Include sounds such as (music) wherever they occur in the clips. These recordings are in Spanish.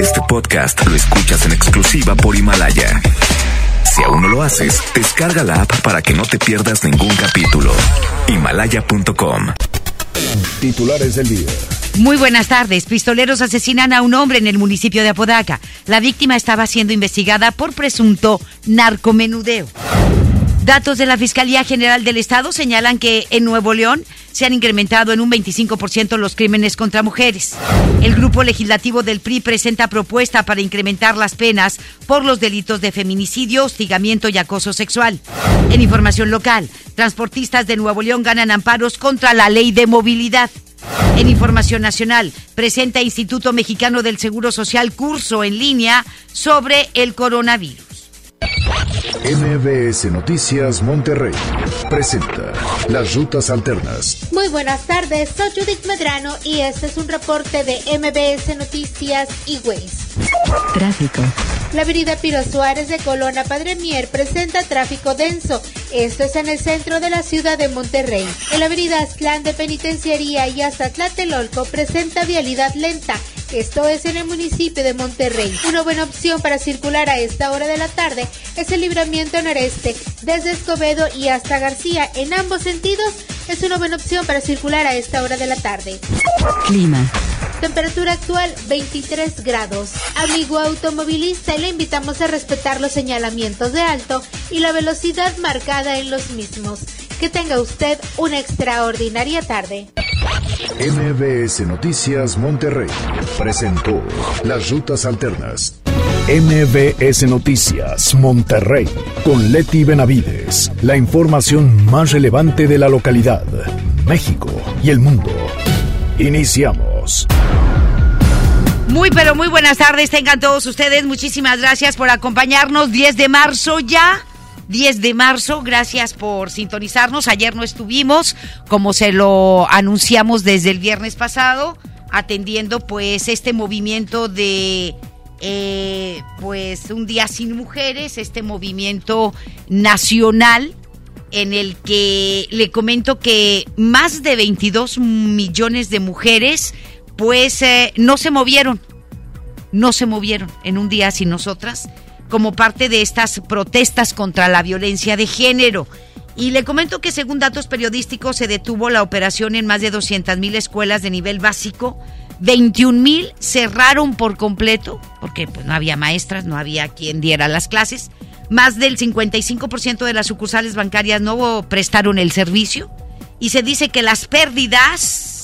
Este podcast lo escuchas en exclusiva por Himalaya. Si aún no lo haces, descarga la app para que no te pierdas ningún capítulo. Himalaya.com. Titulares del día. Muy buenas tardes. Pistoleros asesinan a un hombre en el municipio de Apodaca. La víctima estaba siendo investigada por presunto narcomenudeo. Datos de la Fiscalía General del Estado señalan que en Nuevo León se han incrementado en un 25% los crímenes contra mujeres. El grupo legislativo del PRI presenta propuesta para incrementar las penas por los delitos de feminicidio, hostigamiento y acoso sexual. En información local, transportistas de Nuevo León ganan amparos contra la ley de movilidad. En Información Nacional, presenta Instituto Mexicano del Seguro Social curso en línea sobre el coronavirus. MBS Noticias Monterrey presenta Las Rutas Alternas. Muy buenas tardes, soy Judith Medrano y este es un reporte de MBS Noticias y Ways. Tráfico. La avenida Piro Suárez de Colona Padre Mier presenta tráfico denso. Esto es en el centro de la ciudad de Monterrey. En la avenida Aztlán de Penitenciaría y hasta Tlatelolco presenta vialidad lenta. Esto es en el municipio de Monterrey. Una buena opción para circular a esta hora de la tarde es el libramiento noreste, desde Escobedo y hasta García. En ambos sentidos es una buena opción para circular a esta hora de la tarde. Clima. Temperatura actual 23 grados. Amigo automovilista, le invitamos a respetar los señalamientos de alto y la velocidad marcada en los mismos. Que tenga usted una extraordinaria tarde. MBS Noticias Monterrey presentó Las Rutas Alternas. MBS Noticias Monterrey con Leti Benavides. La información más relevante de la localidad, México y el mundo. Iniciamos. Muy pero muy buenas tardes tengan todos ustedes. Muchísimas gracias por acompañarnos. 10 de marzo ya. 10 de marzo, gracias por sintonizarnos. Ayer no estuvimos, como se lo anunciamos desde el viernes pasado, atendiendo pues este movimiento de eh, pues un día sin mujeres, este movimiento nacional en el que le comento que más de 22 millones de mujeres pues eh, no se movieron, no se movieron en un día sin nosotras como parte de estas protestas contra la violencia de género. Y le comento que según datos periodísticos se detuvo la operación en más de 200 mil escuelas de nivel básico. 21 mil cerraron por completo porque pues, no había maestras, no había quien diera las clases. Más del 55% de las sucursales bancarias no prestaron el servicio. Y se dice que las pérdidas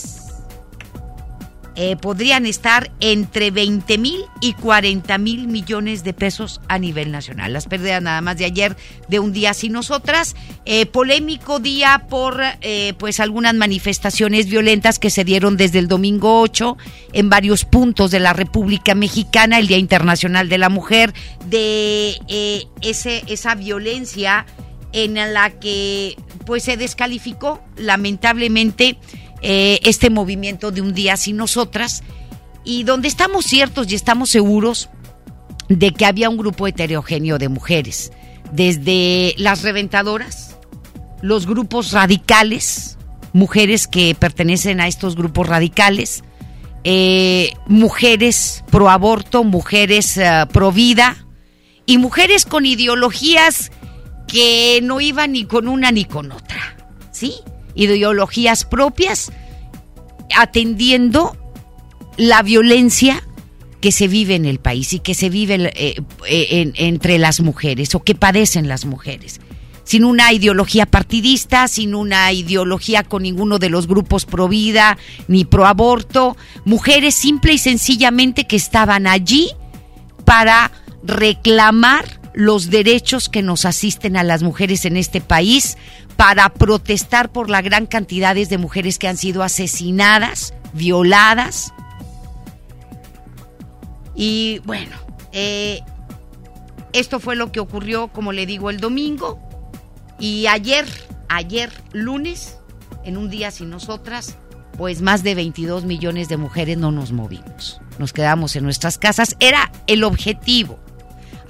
eh, podrían estar entre 20 mil y 40 mil millones de pesos a nivel nacional. Las pérdidas nada más de ayer de un día sin nosotras. Eh, polémico día por eh, pues algunas manifestaciones violentas que se dieron desde el domingo 8 en varios puntos de la República Mexicana, el Día Internacional de la Mujer, de ese, esa violencia en la que pues se descalificó lamentablemente eh, este movimiento de un día sin nosotras y donde estamos ciertos y estamos seguros de que había un grupo heterogéneo de mujeres, desde las reventadoras, los grupos radicales, mujeres que pertenecen a estos grupos radicales, eh, mujeres pro aborto, mujeres eh, pro vida y mujeres con ideologías que no iban ni con una ni con otra, ¿sí? Ideologías propias, atendiendo la violencia que se vive en el país y que se vive eh, eh, entre las mujeres o que padecen las mujeres. Sin una ideología partidista, sin una ideología con ninguno de los grupos pro vida ni pro aborto, mujeres simple y sencillamente que estaban allí para reclamar los derechos que nos asisten a las mujeres en este país, para protestar por la gran cantidad de mujeres que han sido asesinadas, violadas. Y bueno, eh, esto fue lo que ocurrió, como le digo, el domingo. Y ayer, ayer lunes, en un día sin nosotras, pues más de 22 millones de mujeres no nos movimos. Nos quedamos en nuestras casas. Era el objetivo.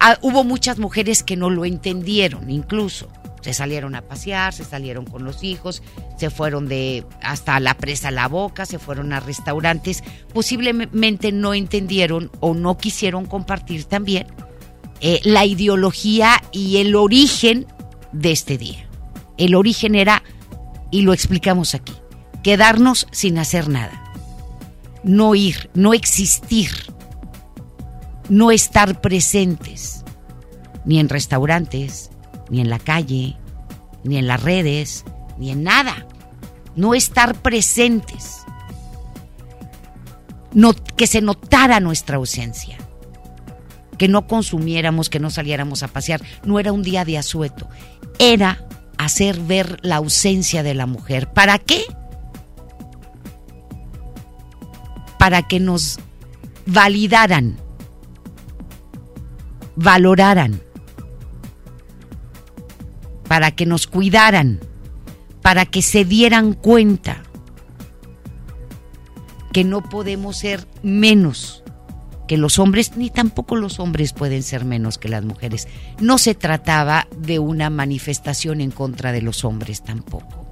Ah, hubo muchas mujeres que no lo entendieron incluso Se salieron a pasear, se salieron con los hijos, se fueron de hasta la presa La Boca, se fueron a restaurantes. Posiblemente no entendieron o no quisieron compartir también eh, la ideología y el origen de este día. El origen era, y lo explicamos aquí, quedarnos sin hacer nada. No ir, no existir, no estar presentes, ni en restaurantes, ni en la calle, ni en las redes, ni en nada. No estar presentes. Que se notara nuestra ausencia. Que no consumiéramos, que no saliéramos a pasear. No era un día de asueto. Era hacer ver la ausencia de la mujer. ¿Para qué? Para que nos validaran, valoraran, para que nos cuidaran, para que se dieran cuenta que no podemos ser menos que los hombres, ni tampoco los hombres pueden ser menos que las mujeres. No se trataba de una manifestación en contra de los hombres tampoco,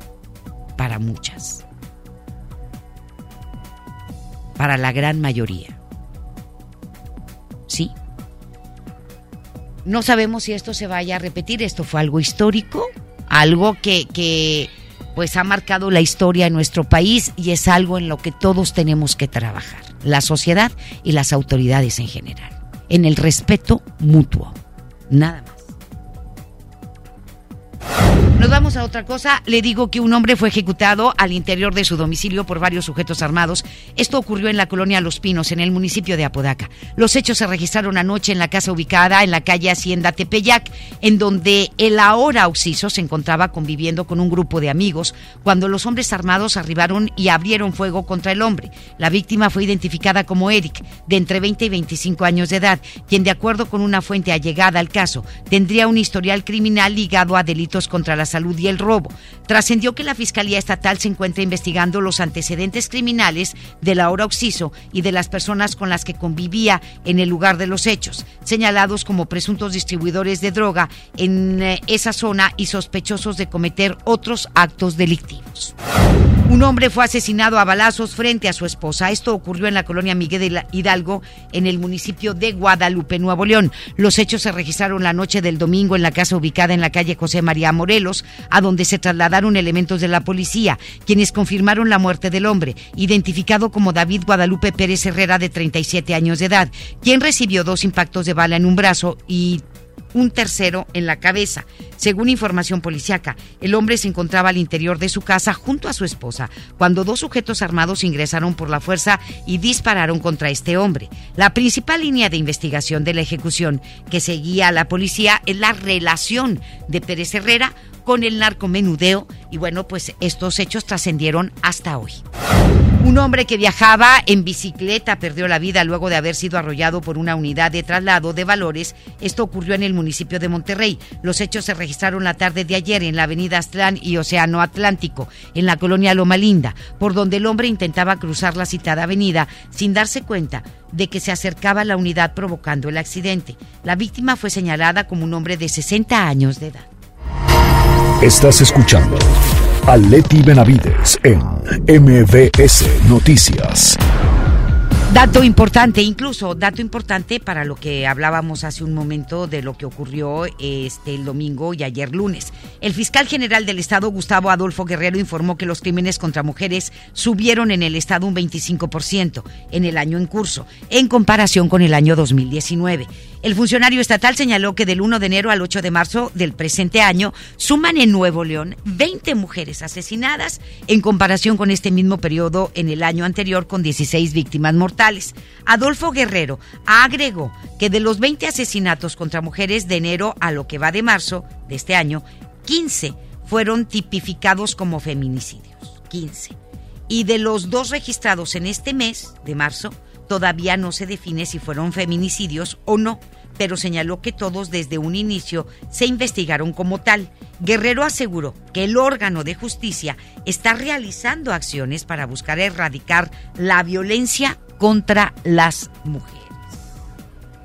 para muchas, para la gran mayoría. ¿Sí? No sabemos si esto se vaya a repetir, esto fue algo histórico, algo que, que pues ha marcado la historia en nuestro país y es algo en lo que todos tenemos que trabajar, la sociedad y las autoridades en general, en el respeto mutuo. Nada más. Nos vamos a otra cosa. Le digo que un hombre fue ejecutado al interior de su domicilio por varios sujetos armados. Esto ocurrió en la colonia Los Pinos, en el municipio de Apodaca. Los hechos se registraron anoche en la casa ubicada en la calle Hacienda Tepeyac, en donde el ahora Oxiso se encontraba conviviendo con un grupo de amigos cuando los hombres armados arribaron y abrieron fuego contra el hombre. La víctima fue identificada como Eric, de entre 20 y 25 años de edad, quien de acuerdo con una fuente allegada al caso, tendría un historial criminal ligado a delitos contra la salud y el robo. Trascendió que la Fiscalía Estatal se encuentra investigando los antecedentes criminales de la hora Oxiso y de las personas con las que convivía en el lugar de los hechos, señalados como presuntos distribuidores de droga en eh, esa zona y sospechosos de cometer otros actos delictivos. Un hombre fue asesinado a balazos frente a su esposa. Esto ocurrió en la colonia Miguel de Hidalgo, en el municipio de Guadalupe, Nuevo León. Los hechos se registraron la noche del domingo en la casa ubicada en la calle José María A donde se trasladaron elementos de la policía, quienes confirmaron la muerte del hombre, identificado como David Guadalupe Pérez Herrera, de 37 años de edad, quien recibió dos impactos de bala en un brazo y un tercero en la cabeza. Según información policiaca, el hombre se encontraba al interior de su casa junto a su esposa cuando dos sujetos armados ingresaron por la fuerza y dispararon contra este hombre. La principal línea de investigación de la ejecución que seguía la policía es la relación de Pérez Herrera con el narcomenudeo y bueno, pues estos hechos trascendieron hasta hoy. Un hombre que viajaba en bicicleta perdió la vida luego de haber sido arrollado por una unidad de traslado de valores. Esto ocurrió en el municipio de Monterrey. Los hechos se registraron la tarde de ayer en la avenida Aztlán y Océano Atlántico, en la colonia Loma Linda, por donde el hombre intentaba cruzar la citada avenida sin darse cuenta de que se acercaba la unidad provocando el accidente. La víctima fue señalada como un hombre de 60 años de edad. Estás escuchando a Leti Benavides en MBS Noticias. Dato importante, incluso dato importante para lo que hablábamos hace un momento de lo que ocurrió este el domingo y ayer lunes. El fiscal general del estado Gustavo Adolfo Guerrero informó que los crímenes contra mujeres subieron en el estado un 25% en el año en curso, en comparación con el año 2019. El funcionario estatal señaló que del 1 de enero al 8 de marzo del presente año suman en Nuevo León 20 mujeres asesinadas en comparación con este mismo periodo en el año anterior con 16 víctimas mortales. Adolfo Guerrero agregó que de los 20 asesinatos contra mujeres de enero a lo que va de marzo de este año, 15 fueron tipificados como feminicidios. 15. Y de los dos registrados en este mes de marzo, Todavía no se define si fueron feminicidios o no, pero señaló que todos desde un inicio se investigaron como tal. Guerrero aseguró que el órgano de justicia está realizando acciones para buscar erradicar la violencia contra las mujeres.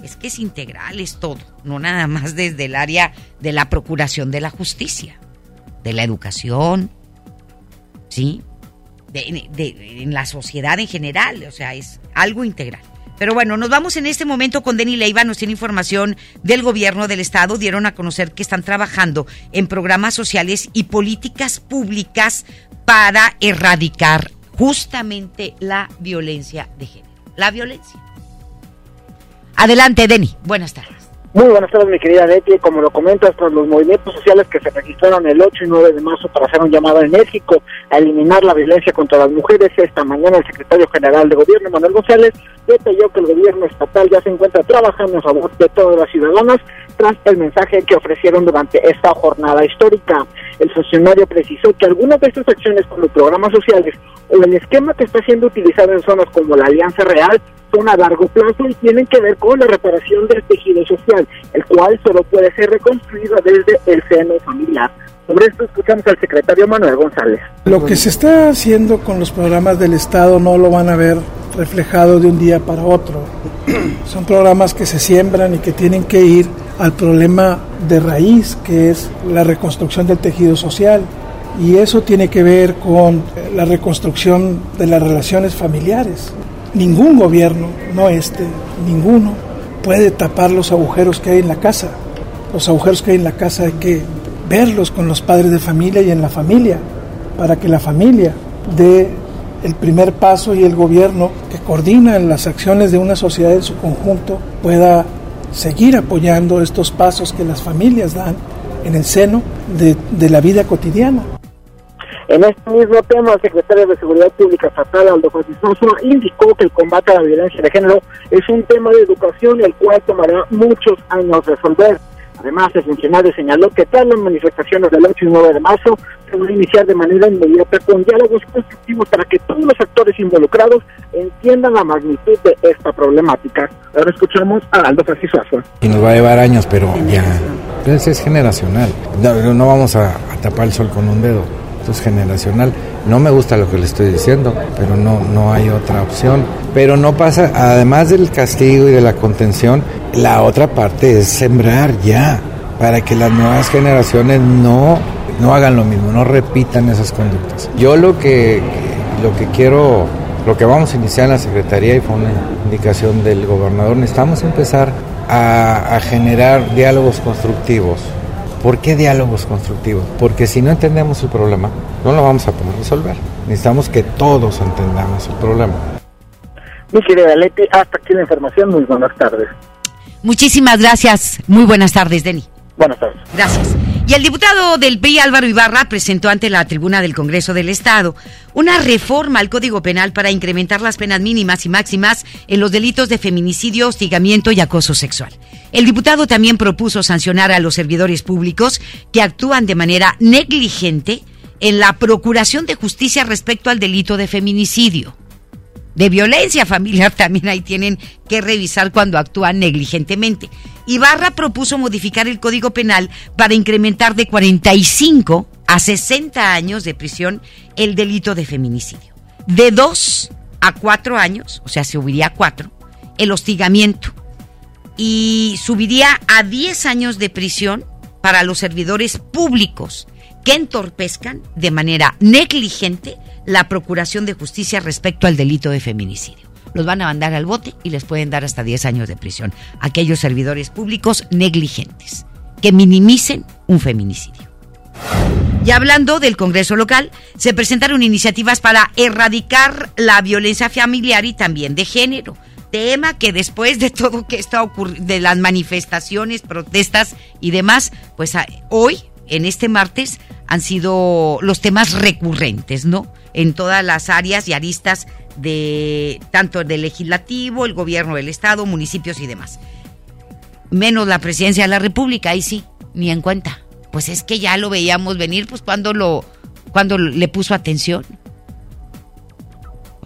es que es integral, es todo, no nada más desde el área de la procuración de la justicia, de la educación, ¿sí? De, en la sociedad en general, o sea, es algo integral. Pero bueno, nos vamos en este momento con Denny Leiva, nos tiene información del gobierno del estado, dieron a conocer que están trabajando en programas sociales y políticas públicas para erradicar justamente la violencia de género. La violencia. Adelante, Denny. Buenas tardes. Muy buenas tardes, mi querida Leti. Como lo comentas, tras los movimientos sociales que se registraron el 8 y 9 de marzo para hacer un llamado enérgico a eliminar la violencia contra las mujeres, esta mañana el secretario general de Gobierno, Manuel González, detalló que el gobierno estatal ya se encuentra trabajando en favor de todas las ciudadanas tras el mensaje que ofrecieron durante esta jornada histórica. El funcionario precisó que algunas de estas acciones como programas sociales o el esquema que está siendo utilizado en zonas como la Alianza Real son a largo plazo y tienen que ver con la reparación del tejido social, el cual solo puede ser reconstruido desde el seno familiar. Sobre esto escuchamos al secretario Manuel González. Lo que se está haciendo con los programas del Estado no lo van a ver reflejado de un día para otro. (clears throat) Son programas que se siembran y que tienen que ir al problema de raíz, que es la reconstrucción del tejido social. Y eso tiene que ver con la reconstrucción de las relaciones familiares. Ningún gobierno, no este, ninguno, puede tapar los agujeros que hay en la casa. Los agujeros que hay en la casa hay que verlos con los padres de familia y en la familia, para que la familia dé el primer paso y el gobierno que coordina las acciones de una sociedad en su conjunto pueda seguir apoyando estos pasos que las familias dan en el seno de, la vida cotidiana. En este mismo tema, el secretario de Seguridad Pública Estatal, Aldo Francisco, indicó que el combate a la violencia de género es un tema de educación el cual tomará muchos años resolver. Además, el funcionario señaló que tras las manifestaciones del 8 y 9 de marzo se van a iniciar de manera inmediata con diálogos constructivos para que todos los actores involucrados entiendan la magnitud de esta problemática. Ahora escuchamos a Aldo Francisco. Y nos va a llevar años, pero ya. es generacional. No vamos a tapar el sol con un dedo generacional. No me gusta lo que le estoy diciendo, pero no, no hay otra opción. Pero no pasa, además del castigo y de la contención, la otra parte es sembrar ya, para que las nuevas generaciones no, no hagan lo mismo, no repitan esas conductas. Yo lo que, lo que quiero, lo que vamos a iniciar en la Secretaría, y fue una indicación del gobernador, necesitamos empezar a, a generar diálogos constructivos ¿Por qué diálogos constructivos? Porque si no entendemos el problema, no lo vamos a poder resolver. Necesitamos que todos entendamos el problema. Mi querida Leti, hasta aquí la información. Muy buenas tardes. Muchísimas gracias. Muy buenas tardes, Denny. Buenas tardes. Gracias. Y el diputado del PRI, Álvaro Ibarra, presentó ante la tribuna del Congreso del Estado una reforma al Código Penal para incrementar las penas mínimas y máximas en los delitos de feminicidio, hostigamiento y acoso sexual. El diputado también propuso sancionar a los servidores públicos que actúan de manera negligente en la procuración de justicia respecto al delito de feminicidio de violencia familiar (laughs) también ahí tienen que revisar cuando actúan negligentemente. Ibarra propuso modificar el Código Penal para incrementar de 45 a 60 años de prisión el delito de feminicidio. De 2 a 4 años, o sea, se subiría a 4, el hostigamiento. Y subiría a 10 años de prisión para los servidores públicos que entorpezcan de manera negligente la Procuración de Justicia respecto al delito de feminicidio. Los van a mandar al bote y les pueden dar hasta 10 años de prisión. Aquellos servidores públicos negligentes que minimicen un feminicidio. Y hablando del Congreso local, se presentaron iniciativas para erradicar la violencia familiar y también de género. Tema que después de todo que está ocurriendo, de las manifestaciones, protestas y demás, pues hoy, en este martes, han sido los temas recurrentes, ¿no? En todas las áreas y aristas de tanto del legislativo, el gobierno del estado, municipios y demás. Menos la presidencia de la República, ahí sí, ni en cuenta. Pues es que ya lo veíamos venir, pues cuando lo, cuando le puso atención,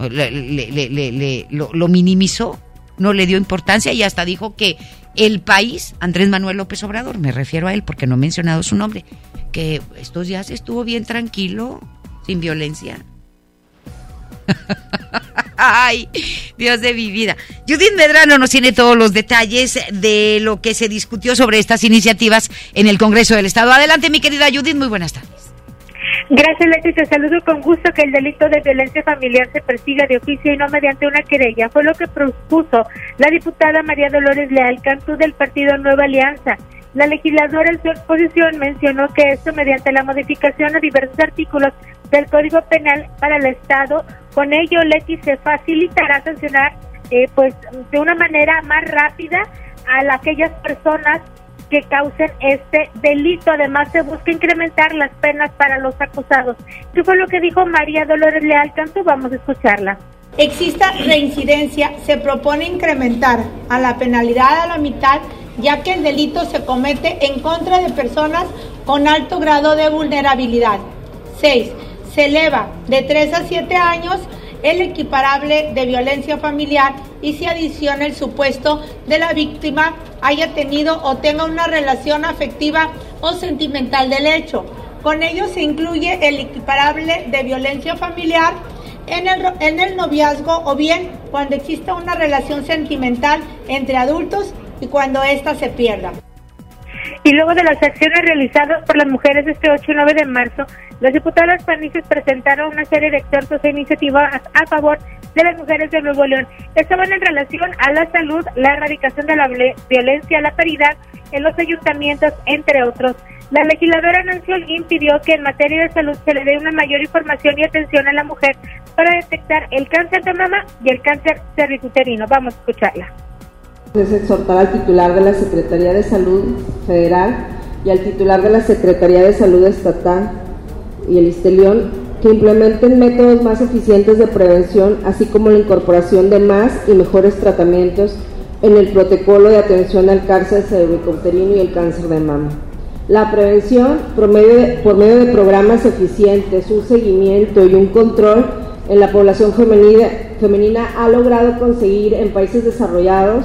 le, lo, lo minimizó, no le dio importancia y hasta dijo que el país, Andrés Manuel López Obrador, me refiero a él porque no he mencionado su nombre, que estos días estuvo bien tranquilo, sin violencia. (laughs) Ay, Dios de mi vida. Judith Medrano nos tiene todos los detalles de lo que se discutió sobre estas iniciativas en el Congreso del Estado. Adelante, mi querida Judith, muy buenas tardes. Gracias, Leti. Te saludo con gusto que el delito de violencia familiar se persiga de oficio y no mediante una querella. Fue lo que propuso la diputada María Dolores Leal Cantú del partido Nueva Alianza. La legisladora en su exposición mencionó que esto mediante la modificación a diversos artículos del Código Penal para el Estado, con ello Leti se facilitará sancionar eh, pues de una manera más rápida a aquellas personas que causen este delito. Además, se busca incrementar las penas para los acusados. ¿Qué fue lo que dijo María Dolores Leal Canto? Vamos a escucharla. Exista reincidencia, se propone incrementar a la penalidad a la mitad, ya que el delito se comete en contra de personas con alto grado de vulnerabilidad. 6. Se eleva de 3 a 7 años el equiparable de violencia familiar y se adiciona el supuesto de la víctima haya tenido o tenga una relación afectiva o sentimental del hecho. Con ello se incluye el equiparable de violencia familiar en el, en el noviazgo o bien cuando exista una relación sentimental entre adultos y cuando ésta se pierda. Y luego de las acciones realizadas por las mujeres este 8 y 9 de marzo, las diputadas panistas presentaron una serie de exhortos e iniciativas a favor de las mujeres de Nuevo León. Estaban en relación a la salud, la erradicación de la violencia, la paridad en los ayuntamientos, entre otros. La legisladora Nancy Holguín pidió que en materia de salud se le dé una mayor información y atención a la mujer para detectar el cáncer de mama y el cáncer cervicuterino. Vamos a escucharla es exhortar al titular de la Secretaría de Salud Federal y al titular de la Secretaría de Salud Estatal y el Istelión que implementen métodos más eficientes de prevención, así como la incorporación de más y mejores tratamientos en el protocolo de atención al cáncer cervicuterino y el cáncer de mama. La prevención por medio, de, por medio de programas eficientes, un seguimiento y un control en la población femenina, femenina ha logrado conseguir en países desarrollados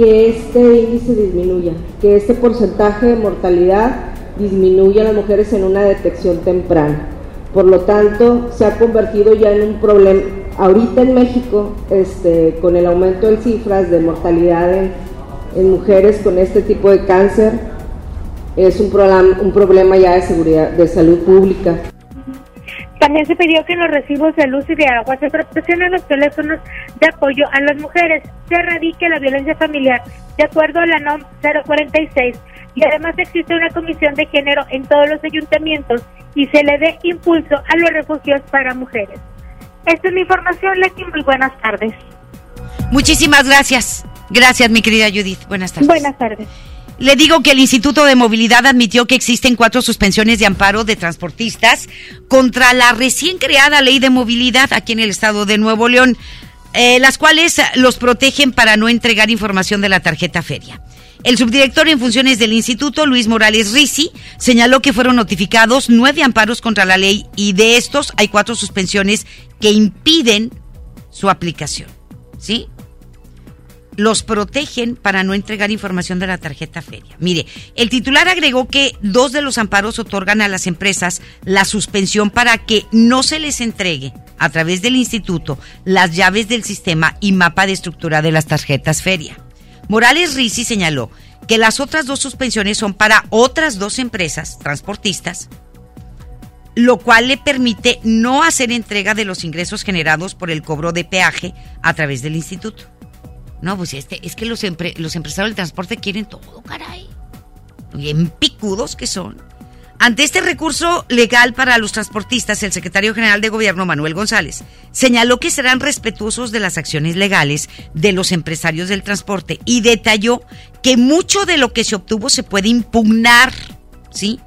que este índice disminuya, que este porcentaje de mortalidad disminuya a las mujeres en una detección temprana. Por lo tanto, se ha convertido ya en un problema. Ahorita en México, este, con el aumento de cifras de mortalidad en, en mujeres con este tipo de cáncer, es un, un problema ya de seguridad, de salud pública. También se pidió que en los recibos de luz y de agua se proporcionen los teléfonos de apoyo a las mujeres, se erradique la violencia familiar, de acuerdo a la NOM 046. Y además existe una comisión de género en todos los ayuntamientos y se le dé impulso a los refugios para mujeres. Esta es mi información, Leti. Muy buenas tardes. Muchísimas gracias. Gracias, mi querida Judith. Buenas tardes. Buenas tardes. Le digo que el Instituto de Movilidad admitió que existen cuatro suspensiones de amparo de transportistas contra la recién creada ley de movilidad aquí en el estado de Nuevo León, eh, las cuales los protegen para no entregar información de la tarjeta feria. El subdirector en funciones del instituto, Luis Morales Risi, señaló que fueron notificados nueve amparos contra la ley y de estos hay cuatro suspensiones que impiden su aplicación. ¿Sí? Los protegen para no entregar información de la tarjeta feria. Mire, el titular agregó que dos de los amparos otorgan a las empresas la suspensión para que no se les entregue a través del instituto las llaves del sistema y mapa de estructura de las tarjetas feria. Morales Risi señaló que las otras dos suspensiones son para otras dos empresas transportistas, lo cual le permite no hacer entrega de los ingresos generados por el cobro de peaje a través del instituto. No, pues este, es que los, los empresarios del transporte quieren todo, caray. Bien picudos que son. Ante este recurso legal para los transportistas, el secretario general de Gobierno, Manuel González, señaló que serán respetuosos de las acciones legales de los empresarios del transporte y detalló que mucho de lo que se obtuvo se puede impugnar, ¿sí?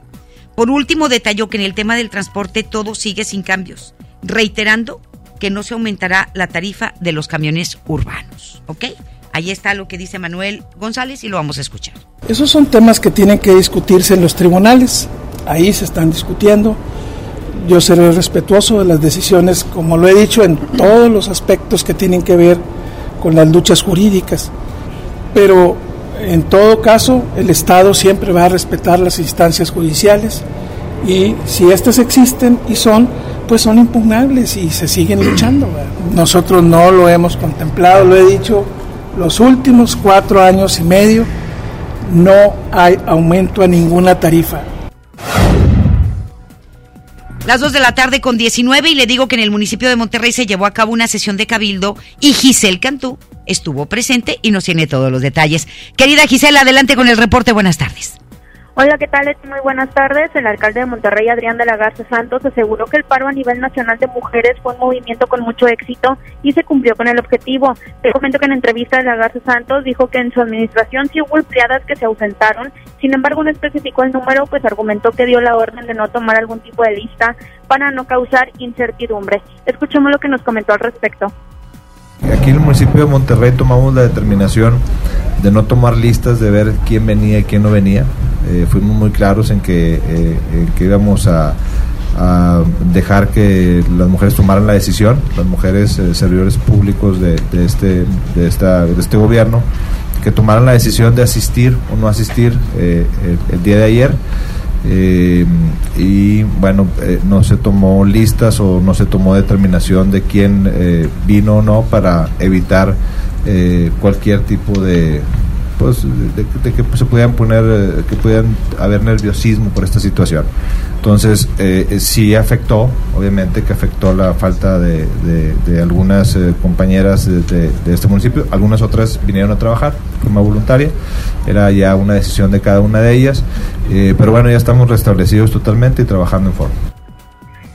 Por último, detalló que en el tema del transporte todo sigue sin cambios, reiterando que no se aumentará la tarifa de los camiones urbanos. ¿Ok? Ahí está lo que dice Manuel González y lo vamos a escuchar. Esos son temas que tienen que discutirse en los tribunales. Ahí se están discutiendo. Yo seré respetuoso de las decisiones, como lo he dicho, en todos los aspectos que tienen que ver con las luchas jurídicas. Pero en todo caso, el Estado siempre va a respetar las instancias judiciales y si éstas existen y son, pues son impugnables y se siguen (clears throat) luchando. Nosotros no lo hemos contemplado, lo he dicho, los últimos cuatro años y medio no hay aumento a ninguna tarifa. Las 2 de la tarde con 19 y le digo que en el municipio de Monterrey se llevó a cabo una sesión de cabildo y Giselle Cantú estuvo presente y nos tiene todos los detalles. Querida Giselle, adelante con el reporte. Buenas tardes. Hola, ¿qué tal? Muy buenas tardes. El alcalde de Monterrey, Adrián de la Garza Santos, aseguró que el paro a nivel nacional de mujeres fue un movimiento con mucho éxito y se cumplió con el objetivo. Te comento que en entrevista de la Garza Santos dijo que en su administración sí hubo empleadas que se ausentaron, sin embargo no especificó el número, pues argumentó que dio la orden de no tomar algún tipo de lista para no causar incertidumbre. Escuchemos lo que nos comentó al respecto. Aquí en el municipio de Monterrey tomamos la determinación de no tomar listas de ver quién venía y quién no venía. Eh, fuimos muy claros en que, eh, que íbamos a, dejar que las mujeres tomaran la decisión, las mujeres eh, servidores públicos de, este, de, esta, de este gobierno, que tomaran la decisión de asistir o no asistir el, día de ayer. y bueno, no se tomó listas o no se tomó determinación de quién vino o no para evitar cualquier tipo de, pues, de, que se pudieran poner, eh, que pudieran haber nerviosismo por esta situación. Entonces, eh, eh, sí afectó, obviamente que afectó la falta de, algunas compañeras de, este municipio, algunas otras vinieron a trabajar de forma voluntaria, era ya una decisión de cada una de ellas, pero bueno, ya estamos restablecidos totalmente y trabajando en forma.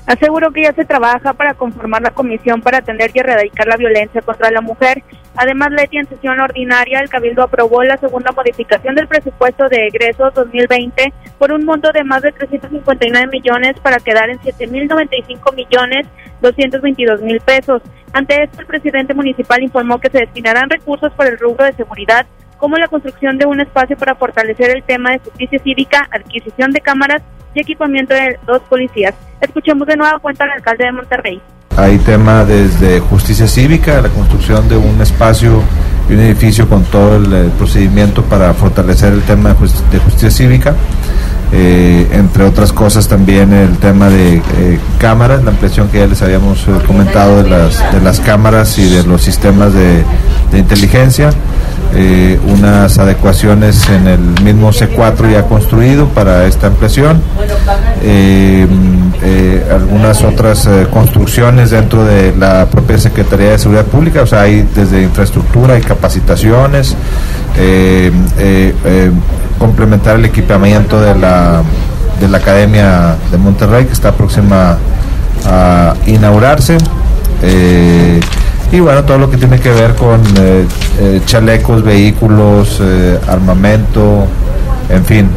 Aseguró que ya se trabaja para conformar la comisión para atender y erradicar la violencia contra la mujer. Además, Leti, en sesión ordinaria, el Cabildo aprobó la segunda modificación del presupuesto de egresos 2020 por un monto de más de 359 millones para quedar en 7.095 millones 222 mil pesos. Ante esto, el presidente municipal informó que se destinarán recursos para el rubro de seguridad como la construcción de un espacio para fortalecer el tema de justicia cívica, adquisición de cámaras y equipamiento de dos policías. Escuchemos de nuevo cuenta al alcalde de Monterrey. Hay tema desde justicia cívica, la construcción de un espacio y un edificio con todo el, procedimiento para fortalecer el tema de justicia cívica. Eh, entre otras cosas también el tema de eh, cámaras, la ampliación que ya les habíamos eh, comentado de las, de las cámaras y de los sistemas de, inteligencia. Eh, unas adecuaciones en el mismo C4 ya construido para esta ampliación, eh, algunas otras construcciones dentro de la propia Secretaría de Seguridad Pública, o sea, hay desde infraestructura y capacitaciones, complementar el equipamiento de la, de la Academia de Monterrey que está próxima a inaugurarse y bueno, todo lo que tiene que ver con eh, eh, chalecos, vehículos, eh, armamento, en fin,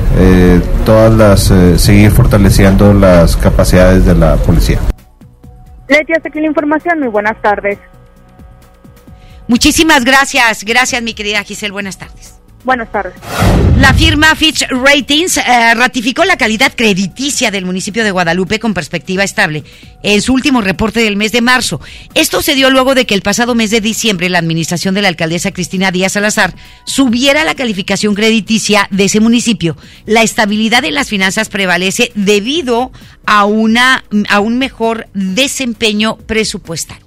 todas las, seguir fortaleciendo las capacidades de la policía. Leti, hasta aquí la información. Muy buenas tardes. Muchísimas gracias. Gracias, mi querida Giselle. Buenas tardes. Buenas tardes. La firma Fitch Ratings eh, ratificó la calidad crediticia del municipio de Guadalupe con perspectiva estable en su último reporte del mes de marzo. Esto se dio luego de que el pasado mes de diciembre la administración de la alcaldesa Cristina Díaz Salazar subiera la calificación crediticia de ese municipio. La estabilidad de las finanzas prevalece debido a, una, a un mejor desempeño presupuestal.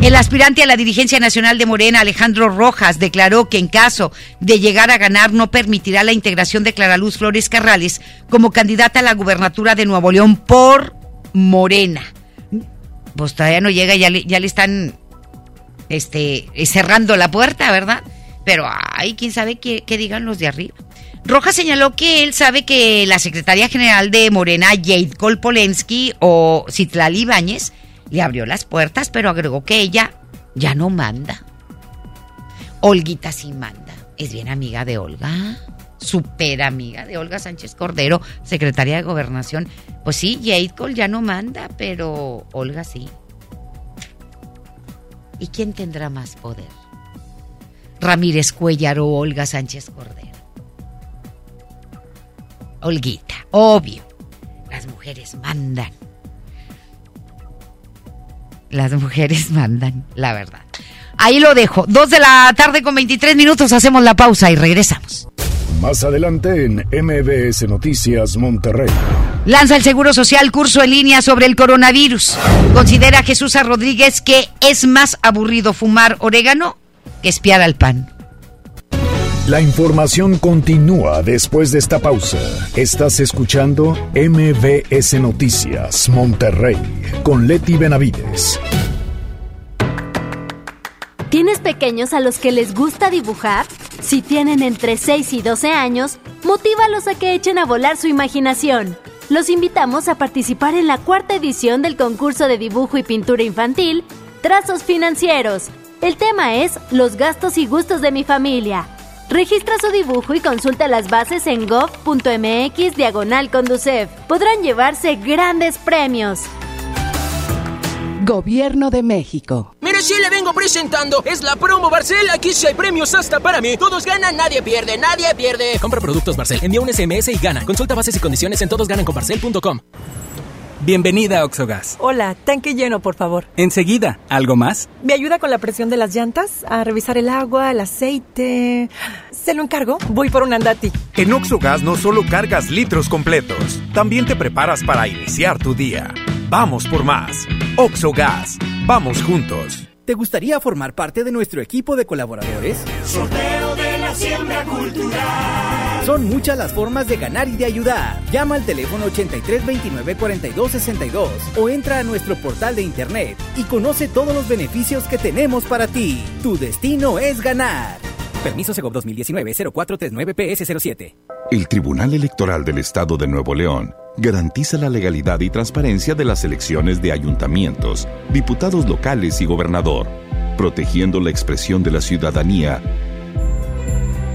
El aspirante a la dirigencia nacional de Morena, Alejandro Rojas, declaró que en caso de llegar a ganar no permitirá la integración de Clara Luz Flores Carrales como candidata a la gubernatura de Nuevo León por Morena. Pues todavía no llega, ya le, ya le están este, cerrando la puerta, ¿verdad? Pero ay, quién sabe qué, qué digan los de arriba. Rojas señaló que él sabe que la secretaria general de Morena, Jade Kolpolensky o Citlali Ibáñez, le abrió las puertas, pero agregó que ella ya no manda. Olguita sí manda. Es bien amiga de Olga. Super amiga de Olga Sánchez Cordero, secretaria de Gobernación. Pues sí, Jade Cole ya no manda, pero Olga sí. ¿Y quién tendrá más poder? Ramírez Cuellar o Olga Sánchez Cordero. Olguita, obvio. Las mujeres mandan las mujeres (laughs) mandan, la verdad. Ahí lo dejo. Dos de la tarde con 23 minutos, hacemos la pausa y regresamos. Más adelante en MBS Noticias Monterrey. Lanza el Seguro Social curso en línea sobre el coronavirus. Considera Jesús. Rodríguez que es más aburrido fumar orégano que espiar al pan. La información continúa después de esta pausa. Estás escuchando MBS Noticias Monterrey con Leti Benavides. ¿Tienes pequeños a los que les gusta dibujar? Si tienen entre 6 y 12 años, motívalos a que echen a volar su imaginación. Los invitamos a participar en la cuarta edición del concurso de dibujo y pintura infantil, Trazos Financieros. El tema es Los gastos y gustos de mi familia. Registra su dibujo y consulta las bases en gov.mx diagonal conducef. Podrán llevarse grandes premios. Gobierno de México. Mire, si le vengo presentando. Es la promo Barcel. Aquí sí hay premios hasta para mí. Todos ganan, nadie pierde, nadie pierde. Compra productos Barcel. Envía un SMS y gana. Consulta bases y condiciones en todosgananconbarcel.com. Bienvenida a Oxogas. Hola, tanque lleno, por favor. Enseguida, ¿algo más? ¿Me ayuda con la presión de las llantas? A revisar el agua, el aceite. ¿Se lo encargo? Voy por un andati. En Oxogas no solo cargas litros completos, también te preparas para iniciar tu día. Vamos por más. Oxogas. Vamos juntos. ¿Te gustaría formar parte de nuestro equipo de colaboradores? Sorteo de la siembra cultural. Son muchas las formas de ganar y de ayudar. Llama al teléfono 83 29 42 62 o entra a nuestro portal de internet y conoce todos los beneficios que tenemos para ti. Tu destino es ganar. Permiso Segov 2019-0439-PS07. El Tribunal Electoral del Estado de Nuevo León garantiza la legalidad y transparencia de las elecciones de ayuntamientos, diputados locales y gobernador, protegiendo la expresión de la ciudadanía.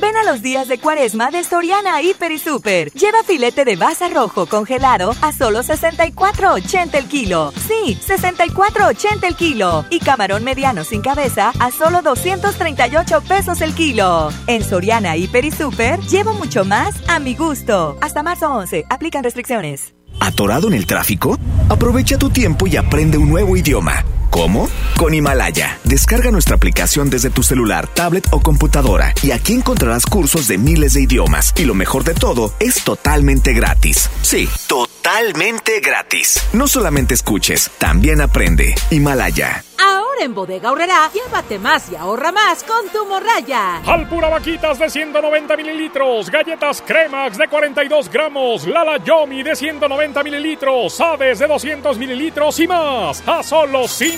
Ven a los días de cuaresma de Soriana Hiper y Super. Lleva filete de baza rojo congelado a solo 64.80 el kilo. Sí, 64.80 el kilo. Y camarón mediano sin cabeza a solo 238 pesos el kilo. En Soriana Hiper y Super llevo mucho más a mi gusto. Hasta marzo 11. Aplican restricciones. ¿Atorado en el tráfico? Aprovecha tu tiempo y aprende un nuevo idioma. ¿Cómo? Con Himalaya. Descarga nuestra aplicación desde tu celular, tablet o computadora y aquí encontrarás cursos de miles de idiomas. Y lo mejor de todo, es totalmente gratis. Sí, totalmente gratis. No solamente escuches, también aprende. Himalaya. Ahora en Bodega Horrera, llévate más y ahorra más con tu morraya. Alpura vaquitas de 190 mililitros, galletas Cremax de 42 gramos, Lala Yomi de 190 mililitros, Aves de 200 mililitros y más. A solo 5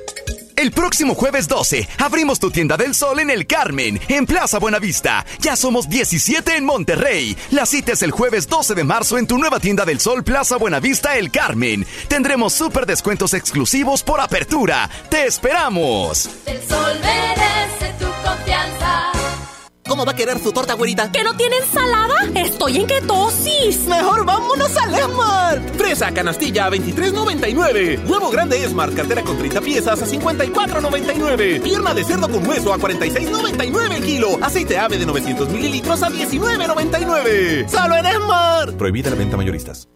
El próximo jueves 12 abrimos tu tienda del sol en el Carmen, en Plaza Buenavista. Ya somos 17 en Monterrey. La cita es el jueves 12 de marzo en tu nueva tienda del sol Plaza Buenavista El Carmen. Tendremos súper descuentos exclusivos por apertura. ¡Te esperamos! El sol merece tu confianza. ¿Cómo va a querer su torta, güerita? ¿Que no tiene ensalada? Estoy en ketosis. Mejor vámonos al Esmart. Fresa canastilla a 23.99. Huevo grande Esmart, cartera con 30 piezas a 54.99. Pierna de cerdo con hueso a 46.99 el kilo. Aceite ave de 900 mililitros a 19.99. ¡Solo en Esmart! Prohibida la venta mayoristas.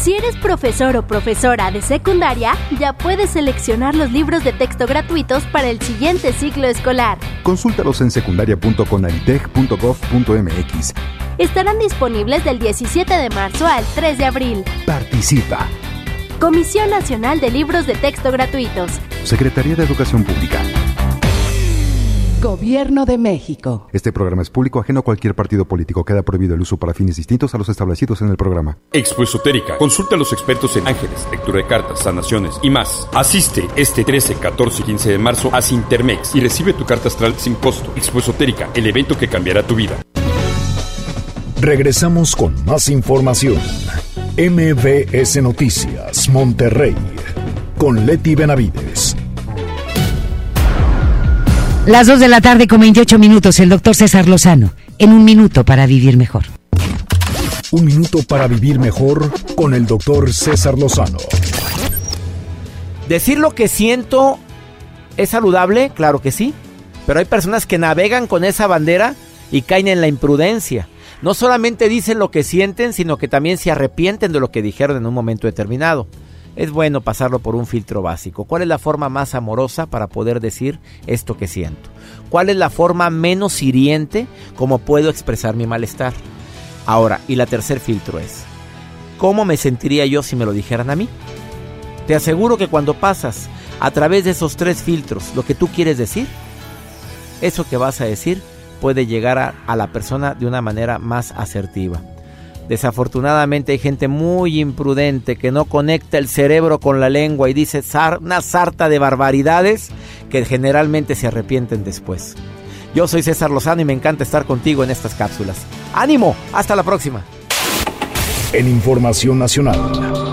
Si eres profesor o profesora de secundaria, ya puedes seleccionar los libros de texto gratuitos para el siguiente ciclo escolar. Consúltalos en secundaria.conalitech.gov.mx. Estarán disponibles del 17 de marzo al 3 de abril. Participa. Comisión Nacional de Libros de Texto Gratuitos. Secretaría de Educación Pública. Gobierno de México. Este programa es público ajeno a cualquier partido político. Queda prohibido el uso para fines distintos a los establecidos en el programa. Expo Esotérica. Consulta a los expertos en ángeles, lectura de cartas, sanaciones y más. Asiste este 13, 14 y 15 de marzo a Sintermex y recibe tu carta astral sin costo. Expo Esotérica, el evento que cambiará tu vida. Regresamos con más información. MBS Noticias, Monterrey, con Leti Benavides. Las 2 de la tarde con 28 minutos, el doctor César Lozano, en un minuto para vivir mejor. Un minuto para vivir mejor con el doctor César Lozano. Decir lo que siento es saludable, claro que sí, pero hay personas que navegan con esa bandera y caen en la imprudencia. No solamente dicen lo que sienten, sino que también se arrepienten de lo que dijeron en un momento determinado. Es bueno pasarlo por un filtro básico. ¿Cuál es la forma más amorosa para poder decir esto que siento? ¿Cuál es la forma menos hiriente como puedo expresar mi malestar? Ahora, y la tercer filtro es, ¿cómo me sentiría yo si me lo dijeran a mí? Te aseguro que cuando pasas a través de esos tres filtros lo que tú quieres decir, eso que vas a decir puede llegar a, a la persona de una manera más asertiva. Desafortunadamente hay gente muy imprudente que no conecta el cerebro con la lengua y dice una sarta de barbaridades que generalmente se arrepienten después. Yo soy César Lozano y me encanta estar contigo en estas cápsulas. ¡Ánimo! ¡Hasta la próxima! En Información Nacional.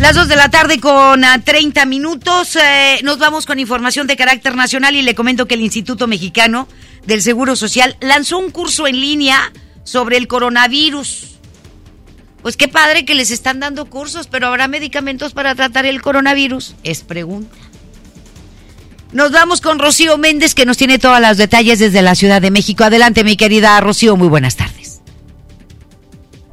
Las 2 de la tarde con 30 minutos. Eh, nos vamos con información de carácter nacional y le comento que el Instituto Mexicano del Seguro Social lanzó un curso en línea sobre el coronavirus. Pues qué padre que les están dando cursos, pero ¿habrá medicamentos para tratar el coronavirus? Es pregunta. Nos vamos con Rocío Méndez que nos tiene todos los detalles desde la Ciudad de México. Adelante, mi querida Rocío, muy buenas tardes.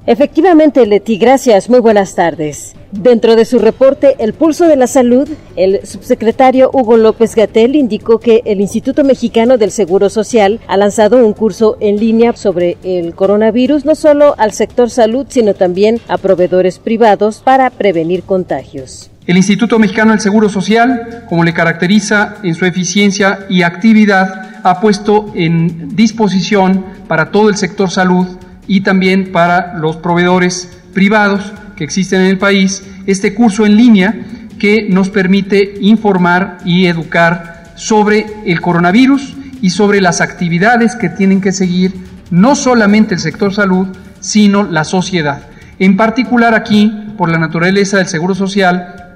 Efectivamente, Leti, gracias, muy buenas tardes. Dentro de su reporte El Pulso de la Salud, el subsecretario Hugo López Gatel indicó que el Instituto Mexicano del Seguro Social ha lanzado un curso en línea sobre el coronavirus, no solo al sector salud, sino también a proveedores privados para prevenir contagios. El Instituto Mexicano del Seguro Social, como le caracteriza en su eficiencia y actividad, ha puesto en disposición para todo el sector salud y también para los proveedores privados que existen en el país este curso en línea que nos permite informar y educar sobre el coronavirus y sobre las actividades que tienen que seguir no solamente el sector salud, sino la sociedad. En particular aquí, por la naturaleza del Seguro Social,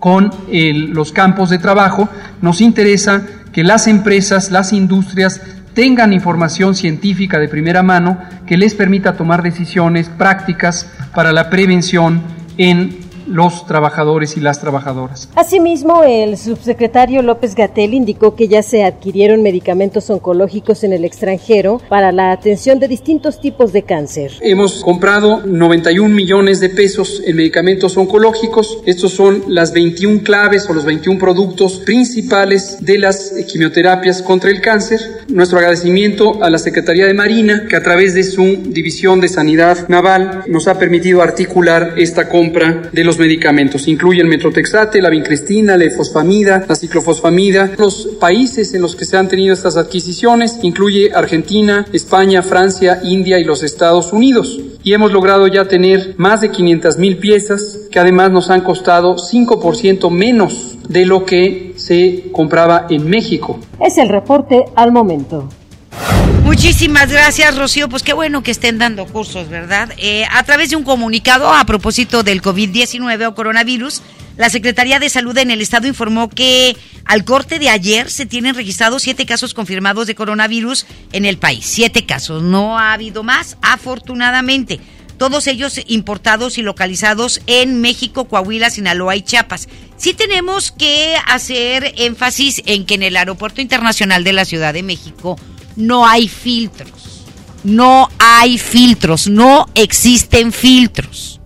con los campos de trabajo, nos interesa que las empresas, las industrias, tengan información científica de primera mano que les permita tomar decisiones prácticas para la prevención en los trabajadores y las trabajadoras. Asimismo, el subsecretario López Gatel indicó que ya se adquirieron medicamentos oncológicos en el extranjero para la atención de distintos tipos de cáncer. Hemos comprado 91 millones de pesos en medicamentos oncológicos. Estos son las 21 claves o los 21 productos principales de las quimioterapias contra el cáncer. Nuestro agradecimiento a la Secretaría de Marina, que a través de su División de Sanidad Naval nos ha permitido articular esta compra de los medicamentos. Incluyen metrotexate, la vincrestina, la efosfamida, la ciclofosfamida. Los países en los que se han tenido estas adquisiciones incluye Argentina, España, Francia, India y los Estados Unidos. Y hemos logrado ya tener más de 500 mil piezas que además nos han costado 5% menos de lo que se compraba en México. Es el reporte al momento. Muchísimas gracias, Rocío. Pues qué bueno que estén dando cursos, ¿verdad? Eh, a través de un comunicado a propósito del COVID-19 o coronavirus, la Secretaría de Salud en el Estado informó que al corte de ayer se tienen registrados siete casos confirmados de coronavirus en el país. Siete casos. No ha habido más, afortunadamente. Todos ellos importados y localizados en México, Coahuila, Sinaloa y Chiapas. Sí tenemos que hacer énfasis en que en el Aeropuerto Internacional de la Ciudad de México no hay filtros. No hay filtros, no existen filtros.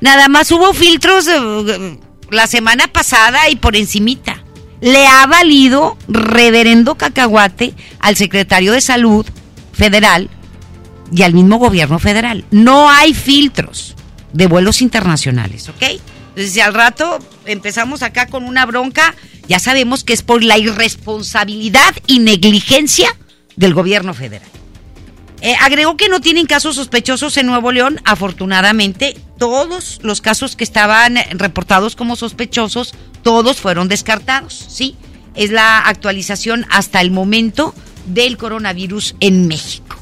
Nada más hubo filtros eh, la semana pasada y por encimita. Le ha valido reverendo cacahuate al secretario de Salud federal y al mismo gobierno federal. No hay filtros de vuelos internacionales, ¿ok? Entonces, si al rato empezamos acá con una bronca, ya sabemos que es por la irresponsabilidad y negligencia del gobierno federal. Eh, agregó que no tienen casos sospechosos en Nuevo León. Afortunadamente, todos los casos que estaban reportados como sospechosos, todos fueron descartados. Sí, es la actualización hasta el momento del coronavirus en México.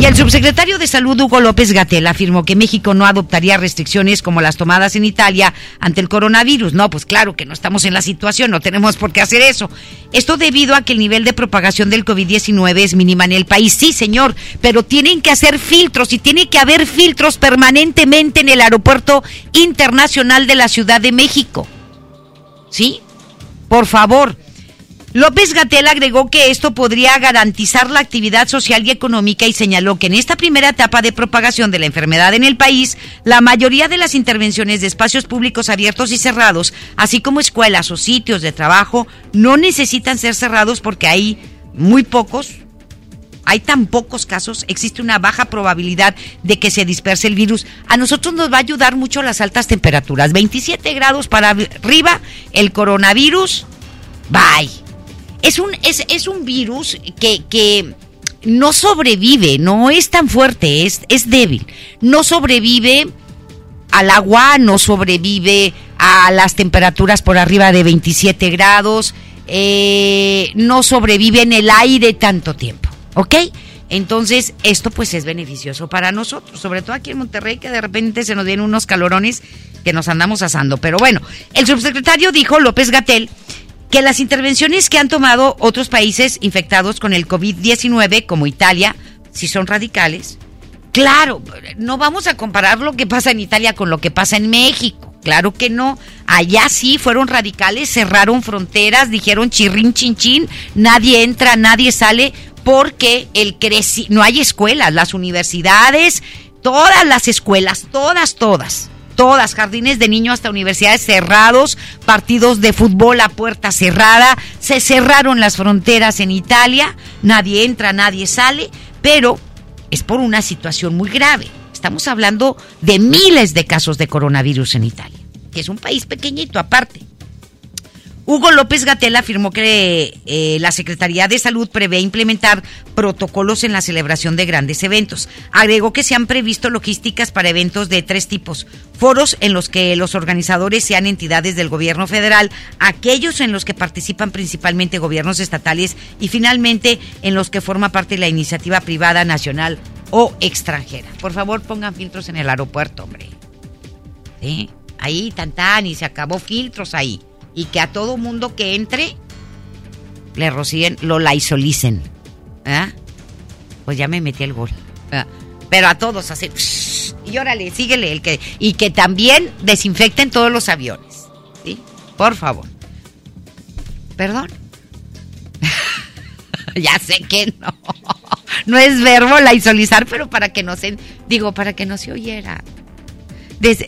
Y el subsecretario de Salud, Hugo López Gatel, afirmó que México no adoptaría restricciones como las tomadas en Italia ante el coronavirus. No, pues claro que no estamos en la situación, no tenemos por qué hacer eso. Esto debido a que el nivel de propagación del COVID-19 es mínima en el país. Sí, señor, pero tienen que hacer filtros y tiene que haber filtros permanentemente en el Aeropuerto Internacional de la Ciudad de México. ¿Sí? Por favor. López Gatel agregó que esto podría garantizar la actividad social y económica y señaló que en esta primera etapa de propagación de la enfermedad en el país, la mayoría de las intervenciones de espacios públicos abiertos y cerrados, así como escuelas o sitios de trabajo, no necesitan ser cerrados porque hay muy pocos, hay tan pocos casos, existe una baja probabilidad de que se disperse el virus. A nosotros nos va a ayudar mucho las altas temperaturas. 27 grados para arriba, el coronavirus, bye. Es un, es, es un virus que, que no sobrevive, no es tan fuerte, es, es débil. No sobrevive al agua, no sobrevive a las temperaturas por arriba de 27 grados, eh, no sobrevive en el aire tanto tiempo, ¿ok? Entonces, esto pues es beneficioso para nosotros, sobre todo aquí en Monterrey, que de repente se nos vienen unos calorones que nos andamos asando. Pero bueno, el subsecretario dijo, López Gatel, que las intervenciones que han tomado otros países infectados con el COVID-19, como Italia, si son radicales, claro, no vamos a comparar lo que pasa en Italia con lo que pasa en México. Claro que no. Allá sí fueron radicales, cerraron fronteras, dijeron chirrin chin chin, nadie entra, nadie sale, porque el creci no hay escuelas, las universidades, todas las escuelas, todas, todas todas, jardines de niños hasta universidades cerrados, partidos de fútbol a puerta cerrada, se cerraron las fronteras en Italia, nadie entra, nadie sale, pero es por una situación muy grave. Estamos hablando de miles de casos de coronavirus en Italia, que es un país pequeñito aparte. Hugo López Gatel afirmó que eh, la Secretaría de Salud prevé implementar protocolos en la celebración de grandes eventos. Agregó que se han previsto logísticas para eventos de tres tipos. Foros en los que los organizadores sean entidades del gobierno federal, aquellos en los que participan principalmente gobiernos estatales y finalmente en los que forma parte la iniciativa privada nacional o extranjera. Por favor, pongan filtros en el aeropuerto, hombre. ¿Sí? Ahí, tan, y se acabó filtros ahí y que a todo mundo que entre le rocíen, lo laisolicen. ¿eh? Pues ya me metí el gol. Pero a todos así. Y órale, síguele el que. Y que también desinfecten todos los aviones. ¿Sí? Por favor. Perdón. (laughs) ya sé que no. No es verbo laisolizar, pero para que no se. Digo, para que no se oyera.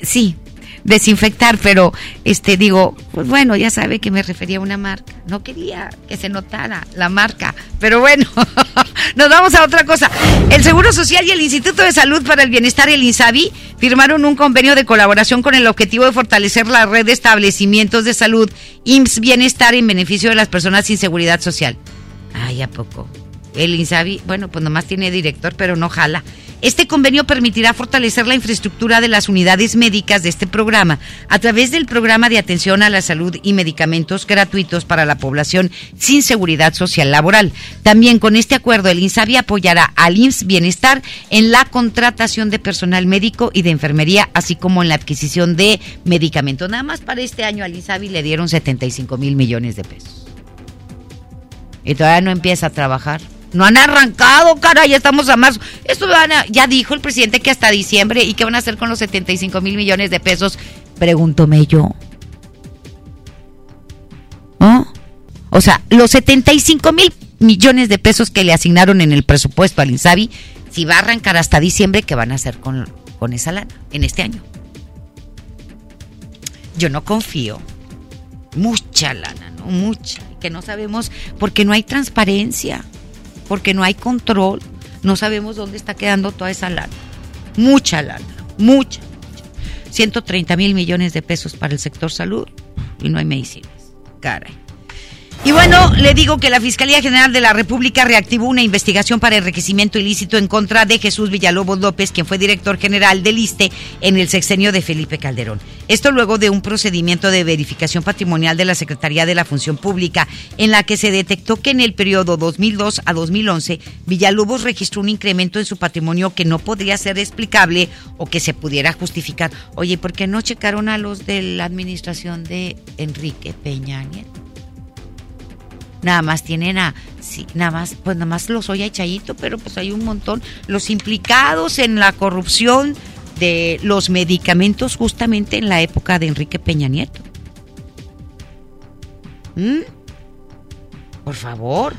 sí, desinfectar, pero este digo, pues bueno, ya sabe que me refería a una marca. No quería que se notara la marca, pero bueno, (laughs) nos vamos a otra cosa. El Seguro Social y el Instituto de Salud para el Bienestar, el INSABI, firmaron un convenio de colaboración con el objetivo de fortalecer la red de establecimientos de salud IMSS Bienestar en beneficio de las personas sin seguridad social. Ay, ¿a poco? El INSABI, bueno, pues nomás tiene director, pero no jala. Este convenio permitirá fortalecer la infraestructura de las unidades médicas de este programa a través del programa de atención a la salud y medicamentos gratuitos para la población sin seguridad social laboral. También con este acuerdo el INSABI apoyará al IMSS Bienestar en la contratación de personal médico y de enfermería, así como en la adquisición de medicamentos. Nada más para este año al INSABI le dieron 75 mil millones de pesos. Y todavía no empieza a trabajar. No han arrancado, cara, ya estamos a marzo. Esto ya dijo el presidente que hasta diciembre y qué van a hacer con los 75 mil millones de pesos, pregúntome yo. O sea, los 75 mil millones de pesos que le asignaron en el presupuesto al Insabi, si va a arrancar hasta diciembre, ¿qué van a hacer con, con esa lana en este año? Yo no confío. Mucha lana, ¿no? Mucha. Que no sabemos porque no hay transparencia porque no hay control, no sabemos dónde está quedando toda esa lana. Mucha lana, mucha, mucha. 130 mil millones de pesos para el sector salud y no hay medicinas. Caray. Y bueno, le digo que la Fiscalía General de la República reactivó una investigación para enriquecimiento ilícito en contra de Jesús Villalobos López, quien fue director general del ISTE en el sexenio de Felipe Calderón. Esto luego de un procedimiento de verificación patrimonial de la Secretaría de la Función Pública, en la que se detectó que en el periodo 2002 a 2011 Villalobos registró un incremento en su patrimonio que no podría ser explicable o que se pudiera justificar. Oye, ¿por qué no checaron a los de la administración de Enrique Peña Nieto? Nada más tienen a, sí, nada más, pues nada más los oye Chayito, pero pues hay un montón, los implicados en la corrupción de los medicamentos justamente en la época de Enrique Peña Nieto. ¿Mm? Por favor,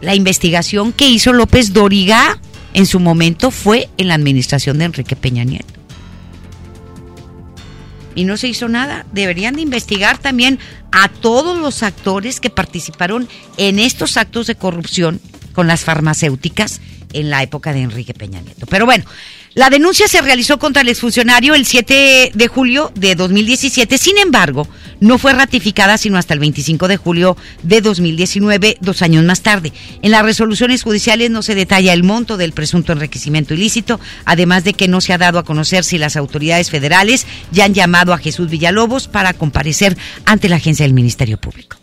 la investigación que hizo López Doriga en su momento fue en la administración de Enrique Peña Nieto y no se hizo nada. Deberían de investigar también a todos los actores que participaron en estos actos de corrupción con las farmacéuticas en la época de Enrique Peña Nieto. Pero bueno, la denuncia se realizó contra el exfuncionario el 7 de julio de 2017. Sin embargo, no fue ratificada sino hasta el 25 de julio de 2019, dos años más tarde. En las resoluciones judiciales no se detalla el monto del presunto enriquecimiento ilícito, además de que no se ha dado a conocer si las autoridades federales ya han llamado a Jesús Villalobos para comparecer ante la agencia del Ministerio Público.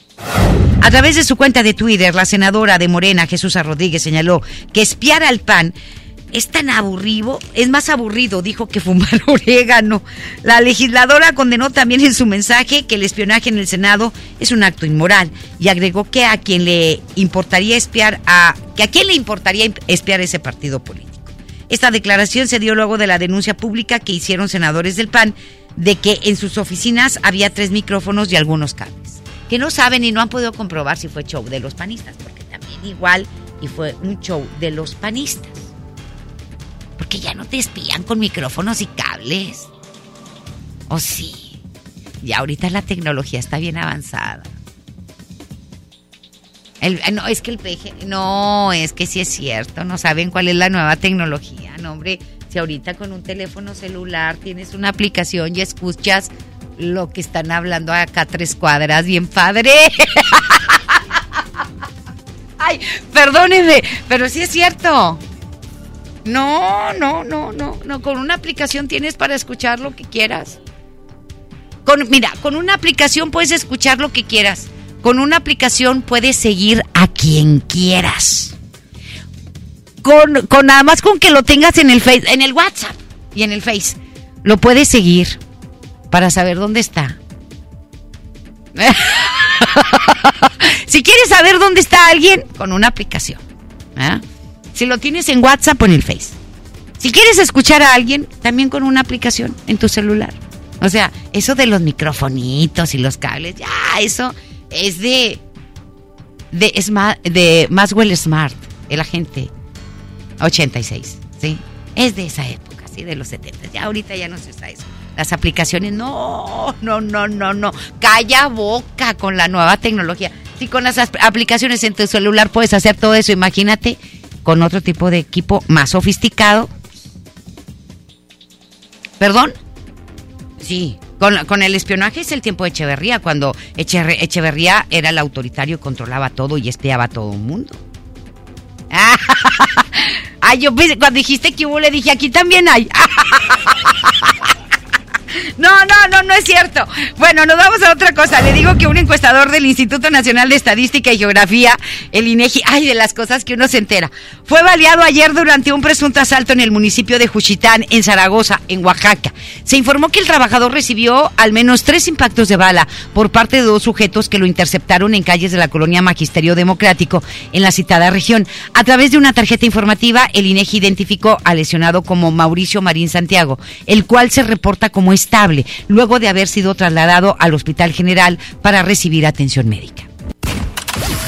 A través de su cuenta de Twitter, la senadora de Morena, Jesús Rodríguez, señaló que espiar al PAN es tan aburrido, es más aburrido, dijo que fumar (laughs) orégano. La legisladora condenó también en su mensaje que el espionaje en el Senado es un acto inmoral y agregó que a quien le importaría espiar a que a quién le importaría espiar ese partido político. Esta declaración se dio luego de la denuncia pública que hicieron senadores del PAN de que en sus oficinas había tres micrófonos y algunos cables, que no saben y no han podido comprobar si fue show de los panistas, porque también igual y fue un show de los panistas porque ya no te espían con micrófonos y cables. ¿O sí? Y ahorita la tecnología está bien avanzada. no, es que el peje, no, es que sí es cierto, no saben cuál es la nueva tecnología, no hombre, si ahorita con un teléfono celular tienes una aplicación y escuchas lo que están hablando acá tres cuadras, bien padre. (laughs) Ay, perdóneme, pero sí es cierto. No, no, no, no, no. Con una aplicación tienes para escuchar lo que quieras. Con, mira, con una aplicación puedes escuchar lo que quieras. Con una aplicación puedes seguir a quien quieras. Con, con nada más con que lo tengas en el face, en el WhatsApp y en el Face, lo puedes seguir para saber dónde está. (laughs) si quieres saber dónde está alguien, con una aplicación. ¿eh? Si lo tienes en WhatsApp en el Face. Si quieres escuchar a alguien, también con una aplicación en tu celular. O sea, eso de los microfonitos y los cables, ya, eso es de de, de Maswell Smart, el agente 86, ¿sí? Es de esa época, ¿sí? De los 70. Ya ahorita ya no se usa eso. Las aplicaciones, no, no, no, no, no. Calla boca con la nueva tecnología. Si con las aplicaciones en tu celular puedes hacer todo eso, imagínate con otro tipo de equipo más sofisticado. ¿Perdón? Sí, con, el espionaje es el tiempo de Echeverría, cuando Echeverría era el autoritario, controlaba todo y espiaba a todo el mundo. (laughs) Ay, yo cuando dijiste que hubo, le dije, aquí también hay. (laughs) No, no, no, no es cierto. Bueno, nos vamos a otra cosa. Le digo que un encuestador del Instituto Nacional de Estadística y Geografía, el INEGI, ay, de las cosas que uno se entera, fue baleado ayer durante un presunto asalto en el municipio de Juchitán, en Zaragoza, en Oaxaca. Se informó que el trabajador recibió al menos tres impactos de bala por parte de dos sujetos que lo interceptaron en calles de la colonia Magisterio Democrático, en la citada región. A través de una tarjeta informativa, el INEGI identificó al lesionado como Mauricio Marín Santiago, el cual se reporta como estable, luego de haber sido trasladado al Hospital General para recibir atención médica.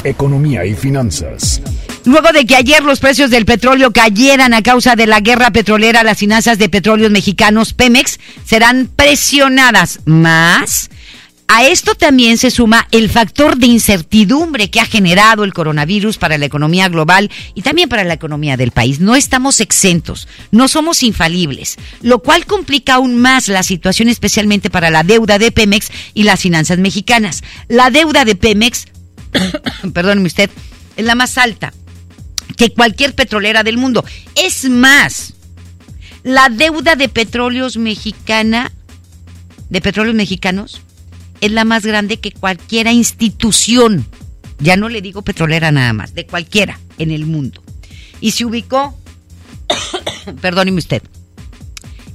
Economía y finanzas. Luego de que ayer los precios del petróleo cayeran a causa de la guerra petrolera, las finanzas de petróleos mexicanos Pemex serán presionadas más a esto también se suma el factor de incertidumbre que ha generado el coronavirus para la economía global y también para la economía del país. No estamos exentos, no somos infalibles, lo cual complica aún más la situación especialmente para la deuda de Pemex y las finanzas mexicanas. La deuda de Pemex (coughs) perdóneme usted, es la más alta que cualquier petrolera del mundo. Es más, la deuda de petróleos mexicana, de petróleos mexicanos, es la más grande que cualquiera institución, ya no le digo petrolera nada más, de cualquiera en el mundo. Y se ubicó, (coughs) perdóneme usted,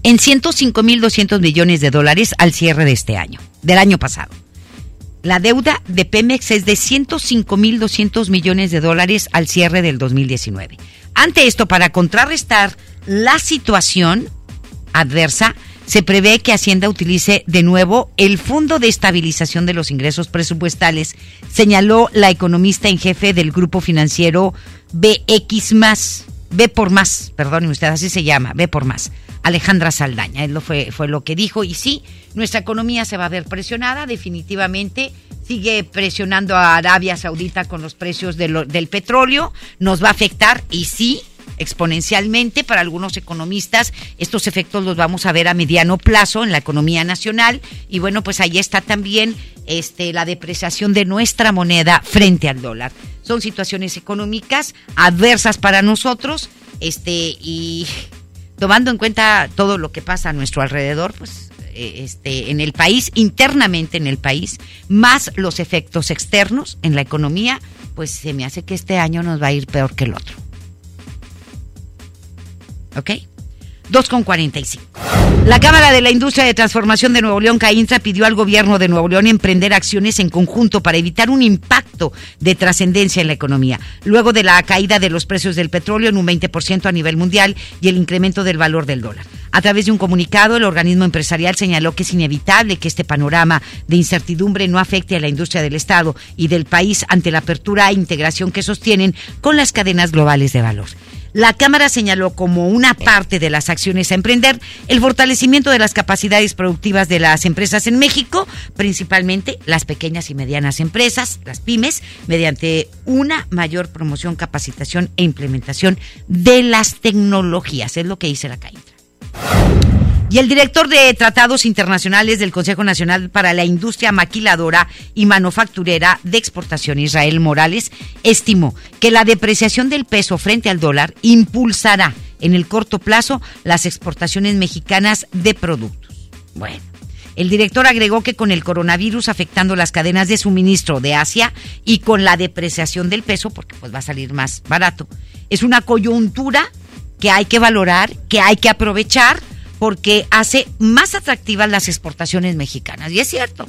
en 105.200 millones de dólares al cierre de este año, del año pasado. La deuda de Pemex es de 105.200 millones de dólares al cierre del 2019. Ante esto, para contrarrestar la situación adversa, se prevé que Hacienda utilice de nuevo el Fondo de Estabilización de los Ingresos Presupuestales, señaló la economista en jefe del grupo financiero BX B por más, perdóneme usted, así se llama, B por más. Alejandra Saldaña, él lo fue, fue lo que dijo. Y sí, nuestra economía se va a ver presionada, definitivamente. Sigue presionando a Arabia Saudita con los precios del petróleo. Nos va a afectar y sí, exponencialmente para algunos economistas. Estos efectos los vamos a ver a mediano plazo en la economía nacional y bueno, pues ahí está también este la depreciación de nuestra moneda frente al dólar. Son situaciones económicas adversas para nosotros, este y tomando en cuenta todo lo que pasa a nuestro alrededor, pues eh, este, en el país, internamente en el país, más los efectos externos en la economía, pues se me hace que este año nos va a ir peor que el otro. ¿Ok? 2,45. La Cámara de la Industria de Transformación de Nuevo León, CAINTRA, pidió al gobierno de Nuevo León emprender acciones en conjunto para evitar un impacto de trascendencia en la economía, luego de la caída de los precios del petróleo en un 20% a nivel mundial y el incremento del valor del dólar. A través de un comunicado, el organismo empresarial señaló que es inevitable que este panorama de incertidumbre no afecte a la industria del Estado y del país ante la apertura e integración que sostienen con las cadenas globales de valor. La Cámara señaló como una parte de las acciones a emprender el fortalecimiento de las capacidades productivas de las empresas en México, principalmente las pequeñas y medianas empresas, las pymes, mediante una mayor promoción, capacitación e implementación de las tecnologías. Es lo que dice la CAINTRA. Y el director de Tratados Internacionales del Consejo Nacional para la Industria Maquiladora y Manufacturera de Exportación, Israel Morales, estimó que la depreciación del peso frente al dólar impulsará en el corto plazo las exportaciones mexicanas de productos. Bueno. El director agregó que con el coronavirus afectando las cadenas de suministro de Asia y con la depreciación del peso, porque pues va a salir más barato, es una coyuntura que hay que valorar, que hay que aprovechar porque hace más atractivas las exportaciones mexicanas. Y es cierto.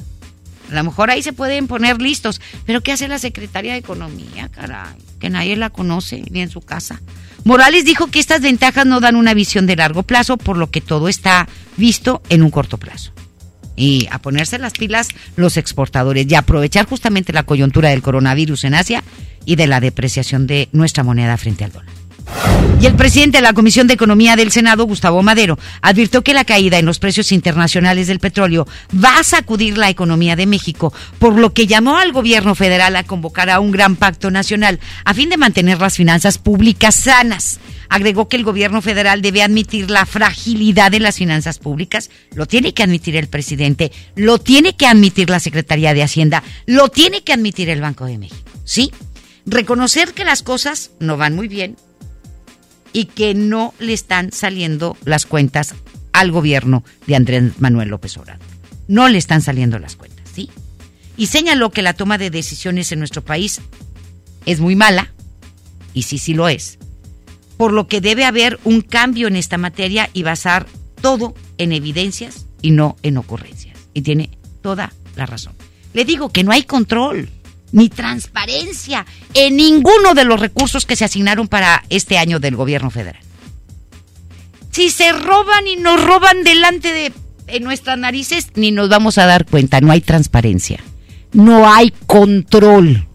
A lo mejor ahí se pueden poner listos. Pero ¿qué hace la Secretaría de Economía, caray? Que nadie la conoce ni en su casa. Morales dijo que estas ventajas no dan una visión de largo plazo, por lo que todo está visto en un corto plazo. Y a ponerse las pilas los exportadores y aprovechar justamente la coyuntura del coronavirus en Asia y de la depreciación de nuestra moneda frente al dólar. Y el presidente de la Comisión de Economía del Senado, Gustavo Madero, advirtió que la caída en los precios internacionales del petróleo va a sacudir la economía de México, por lo que llamó al gobierno federal a convocar a un gran pacto nacional a fin de mantener las finanzas públicas sanas. Agregó que el gobierno federal debe admitir la fragilidad de las finanzas públicas. Lo tiene que admitir el presidente, lo tiene que admitir la Secretaría de Hacienda, lo tiene que admitir el Banco de México. ¿Sí? Reconocer que las cosas no van muy bien, y que no le están saliendo las cuentas al gobierno de Andrés Manuel López Obrador. No le están saliendo las cuentas, ¿sí? Y señaló que la toma de decisiones en nuestro país es muy mala, y sí, sí lo es, por lo que debe haber un cambio en esta materia y basar todo en evidencias y no en ocurrencias. Y tiene toda la razón. Le digo que no hay control ni transparencia en ninguno de los recursos que se asignaron para este año del gobierno federal. Si se roban y nos roban delante de nuestras narices, ni nos vamos a dar cuenta, no hay transparencia, no hay control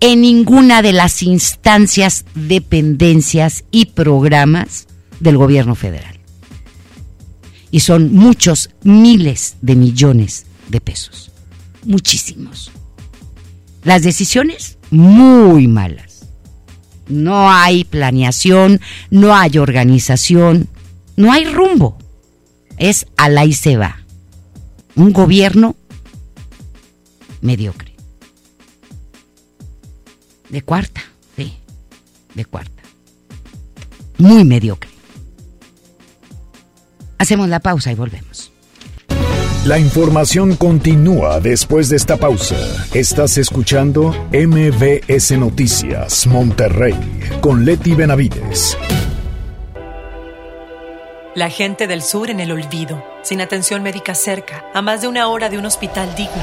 en ninguna de las instancias, dependencias y programas del gobierno federal. Y son muchos miles de millones de pesos muchísimos. Las decisiones, muy malas. No hay planeación, no hay organización, no hay rumbo. Es a la y se va. Un gobierno mediocre. De cuarta, sí, de cuarta. Muy mediocre. Hacemos la pausa y volvemos. La información continúa después de esta pausa. Estás escuchando MBS Noticias Monterrey con Leti Benavides. La gente del sur en el olvido, sin atención médica cerca, a más de una hora de un hospital digno.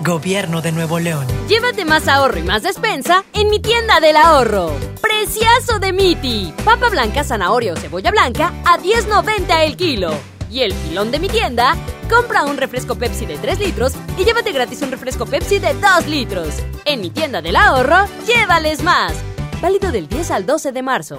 Gobierno de Nuevo León. Llévate más ahorro y más despensa en mi tienda del ahorro. Preciazo de Miti. Papa blanca, zanahoria o cebolla blanca a 10.90 el kilo. Y el pilón de mi tienda, compra un refresco Pepsi de 3 litros y llévate gratis un refresco Pepsi de 2 litros. En mi tienda del ahorro, llévales más. Válido del 10 al 12 de marzo.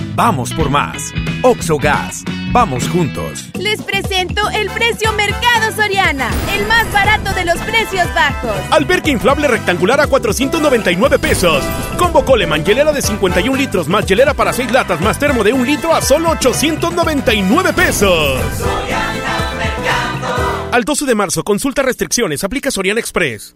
Vamos por más. Oxogas. Vamos juntos. Les presento el precio Mercado Soriana, el más barato de los precios bajos. Alberca inflable rectangular a 499 pesos. Combo Coleman, hielera de 51 litros más hielera para 6 latas más termo de 1 litro a solo 899 pesos. Al 12 de marzo, consulta restricciones, aplica Soriana Express.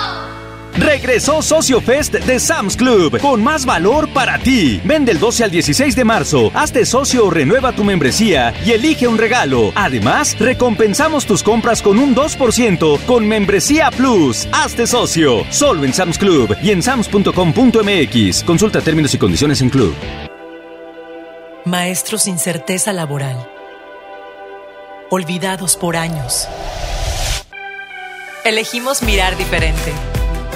Regresó Socio Fest de Sam's Club con más valor para ti. Vende el 12 al 16 de marzo. Hazte socio o renueva tu membresía y elige un regalo. Además, recompensamos tus compras con un 2% con Membresía Plus. Hazte socio. Solo en Sam's Club y en sams.com.mx. Consulta términos y condiciones en Club. Maestros sin certeza laboral. Olvidados por años. Elegimos mirar diferente.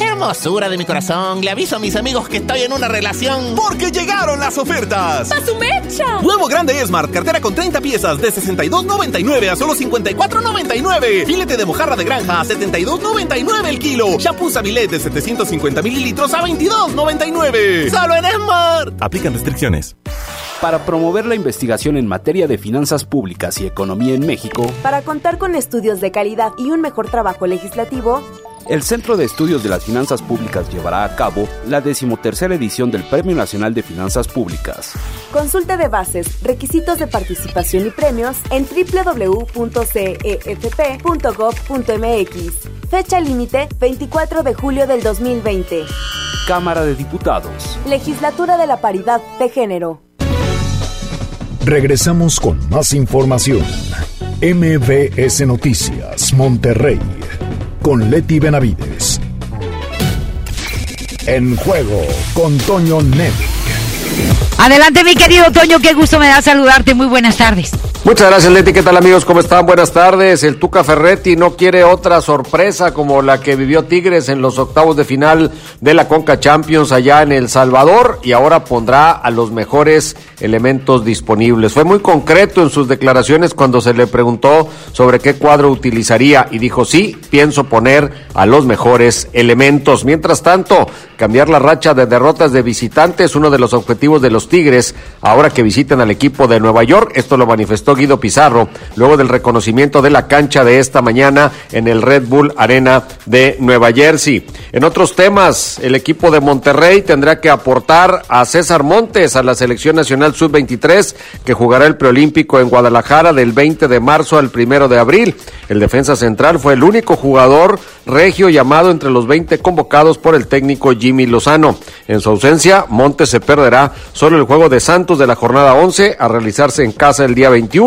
Hermosura de mi corazón, le aviso a mis amigos que estoy en una relación. Porque llegaron las ofertas. ¡Pa su mecha! Nuevo grande Smart, cartera con 30 piezas de 62.99 a solo 54.99. Filete de mojarra de granja a 72.99 el kilo. Shampoo Sabilet de 750 mililitros a 22.99. Solo en Smart. Aplican restricciones. Para promover la investigación en materia de finanzas públicas y economía en México, para contar con estudios de calidad y un mejor trabajo legislativo, el Centro de Estudios de las Finanzas Públicas llevará a cabo la decimotercera edición del Premio Nacional de Finanzas Públicas. Consulta de bases, requisitos de participación y premios en www.cefp.gov.mx. Fecha límite 24 de julio del 2020. Cámara de Diputados. Legislatura de la Paridad de Género. Regresamos con más información. MBS Noticias, Monterrey con Leti Benavides. En juego con Toño Net. Adelante, mi querido Toño, qué gusto me da saludarte. Muy buenas tardes. Muchas gracias, Leti. ¿Qué tal, amigos? ¿Cómo están? Buenas tardes. El Tuca Ferretti no quiere otra sorpresa como la que vivió Tigres en los octavos de final de la Conca Champions allá en El Salvador y ahora pondrá a los mejores elementos disponibles. Fue muy concreto en sus declaraciones cuando se le preguntó sobre qué cuadro utilizaría y dijo, sí, pienso poner a los mejores elementos. Mientras tanto, cambiar la racha de derrotas de visitantes, uno de los objetivos de los Tigres, ahora que visitan al equipo de Nueva York. Esto lo manifestó Guido Pizarro luego del reconocimiento de la cancha de esta mañana en el Red Bull Arena de Nueva Jersey. En otros temas, el equipo de Monterrey tendrá que aportar a César Montes a la selección nacional sub-23 que jugará el preolímpico en Guadalajara del 20 de marzo al 1 de abril. El defensa central fue el único jugador regio llamado entre los 20 convocados por el técnico Jimmy Lozano. En su ausencia, Montes se perderá solo el juego de Santos de la jornada 11 a realizarse en casa el día 21,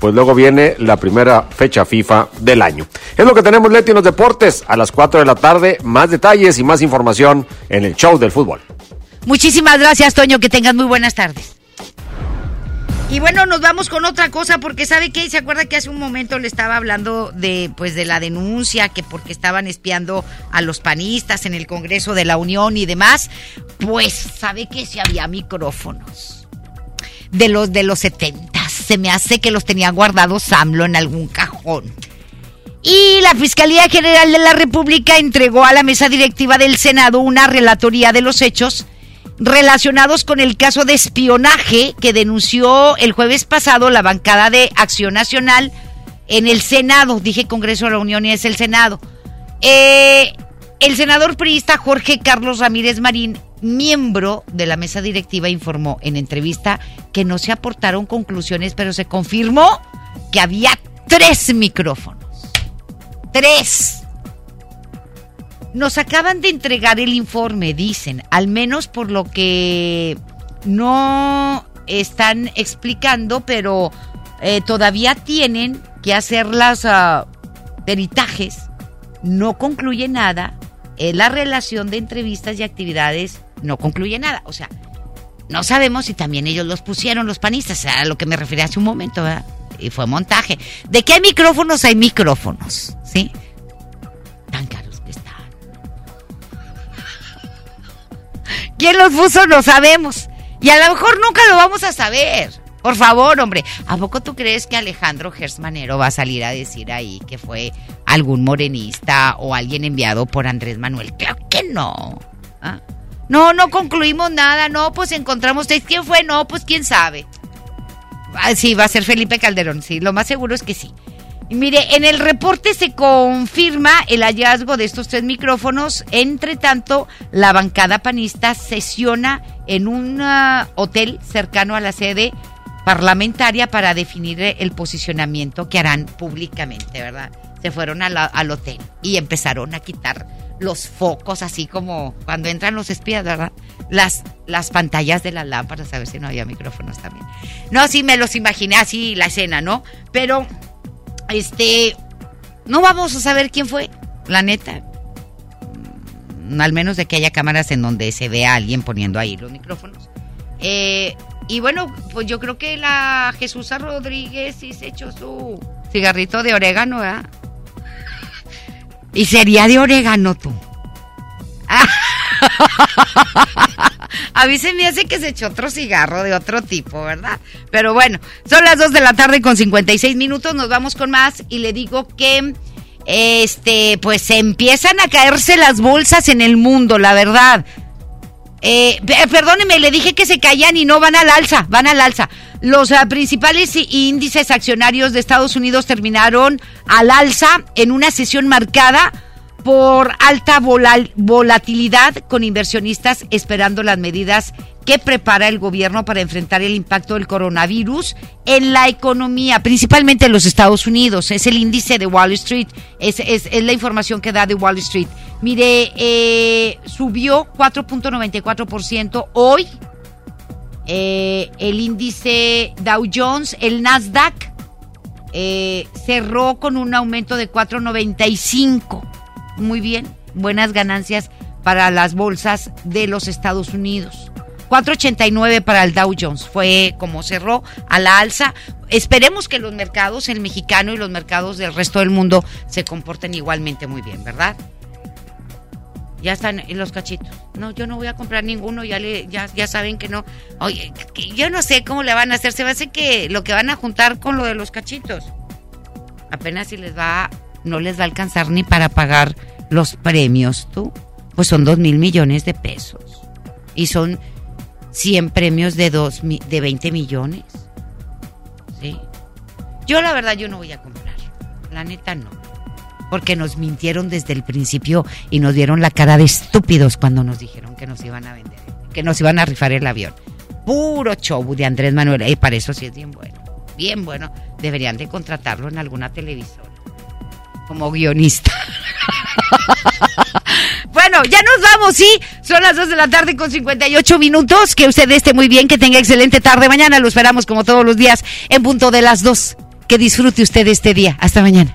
pues luego viene la primera fecha FIFA del año. Es lo que tenemos, Leti, en los deportes. A las 4 de la tarde, más detalles y más información en el show del fútbol. Muchísimas gracias, Toño. Que tengas muy buenas tardes. Y bueno, nos vamos con otra cosa porque sabe que se acuerda que hace un momento le estaba hablando de pues de la denuncia que porque estaban espiando a los panistas en el Congreso de la Unión y demás, pues sabe que si había micrófonos de los de los 70, se me hace que los tenía guardados Samlo en algún cajón. Y la Fiscalía General de la República entregó a la mesa directiva del Senado una relatoría de los hechos relacionados con el caso de espionaje que denunció el jueves pasado la bancada de Acción Nacional en el Senado. Dije Congreso de la Unión y es el Senado. Eh, el senador priista Jorge Carlos Ramírez Marín, miembro de la mesa directiva, informó en entrevista que no se aportaron conclusiones, pero se confirmó que había tres micrófonos. Tres. Nos acaban de entregar el informe, dicen, al menos por lo que no están explicando, pero eh, todavía tienen que hacer las ah, peritajes. No concluye nada. Eh, la relación de entrevistas y actividades no concluye nada. O sea, no sabemos si también ellos los pusieron, los panistas, a lo que me refería hace un momento, ¿verdad? Y fue montaje. ¿De qué micrófonos? Hay micrófonos, ¿sí? Tan caros que están. ¿Quién los puso? No sabemos. Y a lo mejor nunca lo vamos a saber. Por favor, hombre. ¿A poco tú crees que Alejandro Gersmanero va a salir a decir ahí que fue algún morenista o alguien enviado por Andrés Manuel? Claro que no. ¿Ah? No, no concluimos nada. No, pues encontramos. ¿Quién fue? No, pues quién sabe. Ah, sí, va a ser Felipe Calderón. Sí, lo más seguro es que sí. Mire, en el reporte se confirma el hallazgo de estos tres micrófonos. Entre tanto, la bancada panista sesiona en un uh, hotel cercano a la sede parlamentaria para definir el posicionamiento que harán públicamente, ¿verdad? Se fueron la- al hotel y empezaron a quitar los focos, así como cuando entran los espías, ¿verdad? Las, las pantallas de las lámparas, a ver si no había micrófonos también. No, sí, me los imaginé así la escena, ¿no? Pero este, no vamos a saber quién fue, la neta. Mm, Al menos de que haya cámaras en donde se vea a alguien poniendo ahí los micrófonos. Eh, y bueno, pues yo creo que la Jesús Rodríguez sí se echó su cigarrito de orégano, ¿verdad? Y sería de orégano tú. (laughs) A mí me hace que se echó otro cigarro de otro tipo, ¿verdad? Pero bueno, son las 2 de la tarde con 56 minutos, nos vamos con más y le digo que este pues empiezan a caerse las bolsas en el mundo, la verdad. Eh, pe- perdóneme, le dije que se caían y no van al alza, van al alza. Los ah, principales índices accionarios de Estados Unidos terminaron al alza en una sesión marcada por alta volatilidad con inversionistas esperando las medidas que prepara el gobierno para enfrentar el impacto del coronavirus en la economía, principalmente en los Estados Unidos. Es el índice de Wall Street, es, es- es la información que da de Wall Street. Mire, eh, subió 4.94% hoy. Eh, el índice Dow Jones, el Nasdaq, eh, cerró con un aumento de 4.95. Muy bien, buenas ganancias para las bolsas de los Estados Unidos. 4.89 para el Dow Jones fue como cerró a la alza. Esperemos que los mercados, el mexicano y los mercados del resto del mundo se comporten igualmente muy bien, ¿verdad? Ya están los cachitos. No, yo no voy a comprar ninguno, ya le, ya, ya saben que no. Oye, yo no sé cómo le van a hacer. Se va a hacer que lo que van a juntar con lo de los cachitos. Apenas si les va, no les va a alcanzar ni para pagar los premios, tú. Pues son dos mil millones de pesos. Y son 100 premios de, dos, de 20 millones. ¿Sí? Yo la verdad yo no voy a comprar. La neta no. Porque nos mintieron desde el principio y nos dieron la cara de estúpidos cuando nos dijeron que nos iban a vender, que nos iban a rifar el avión. Puro show de Andrés Manuel. Y para eso sí es bien bueno. Bien bueno. Deberían de contratarlo en alguna televisora. Como guionista. (laughs) Bueno, ya nos vamos, sí. Son las 2 de la tarde con 58 minutos. Que usted esté muy bien, que tenga excelente tarde. Mañana lo esperamos como todos los días en punto de las 2. Que disfrute usted este día. Hasta mañana.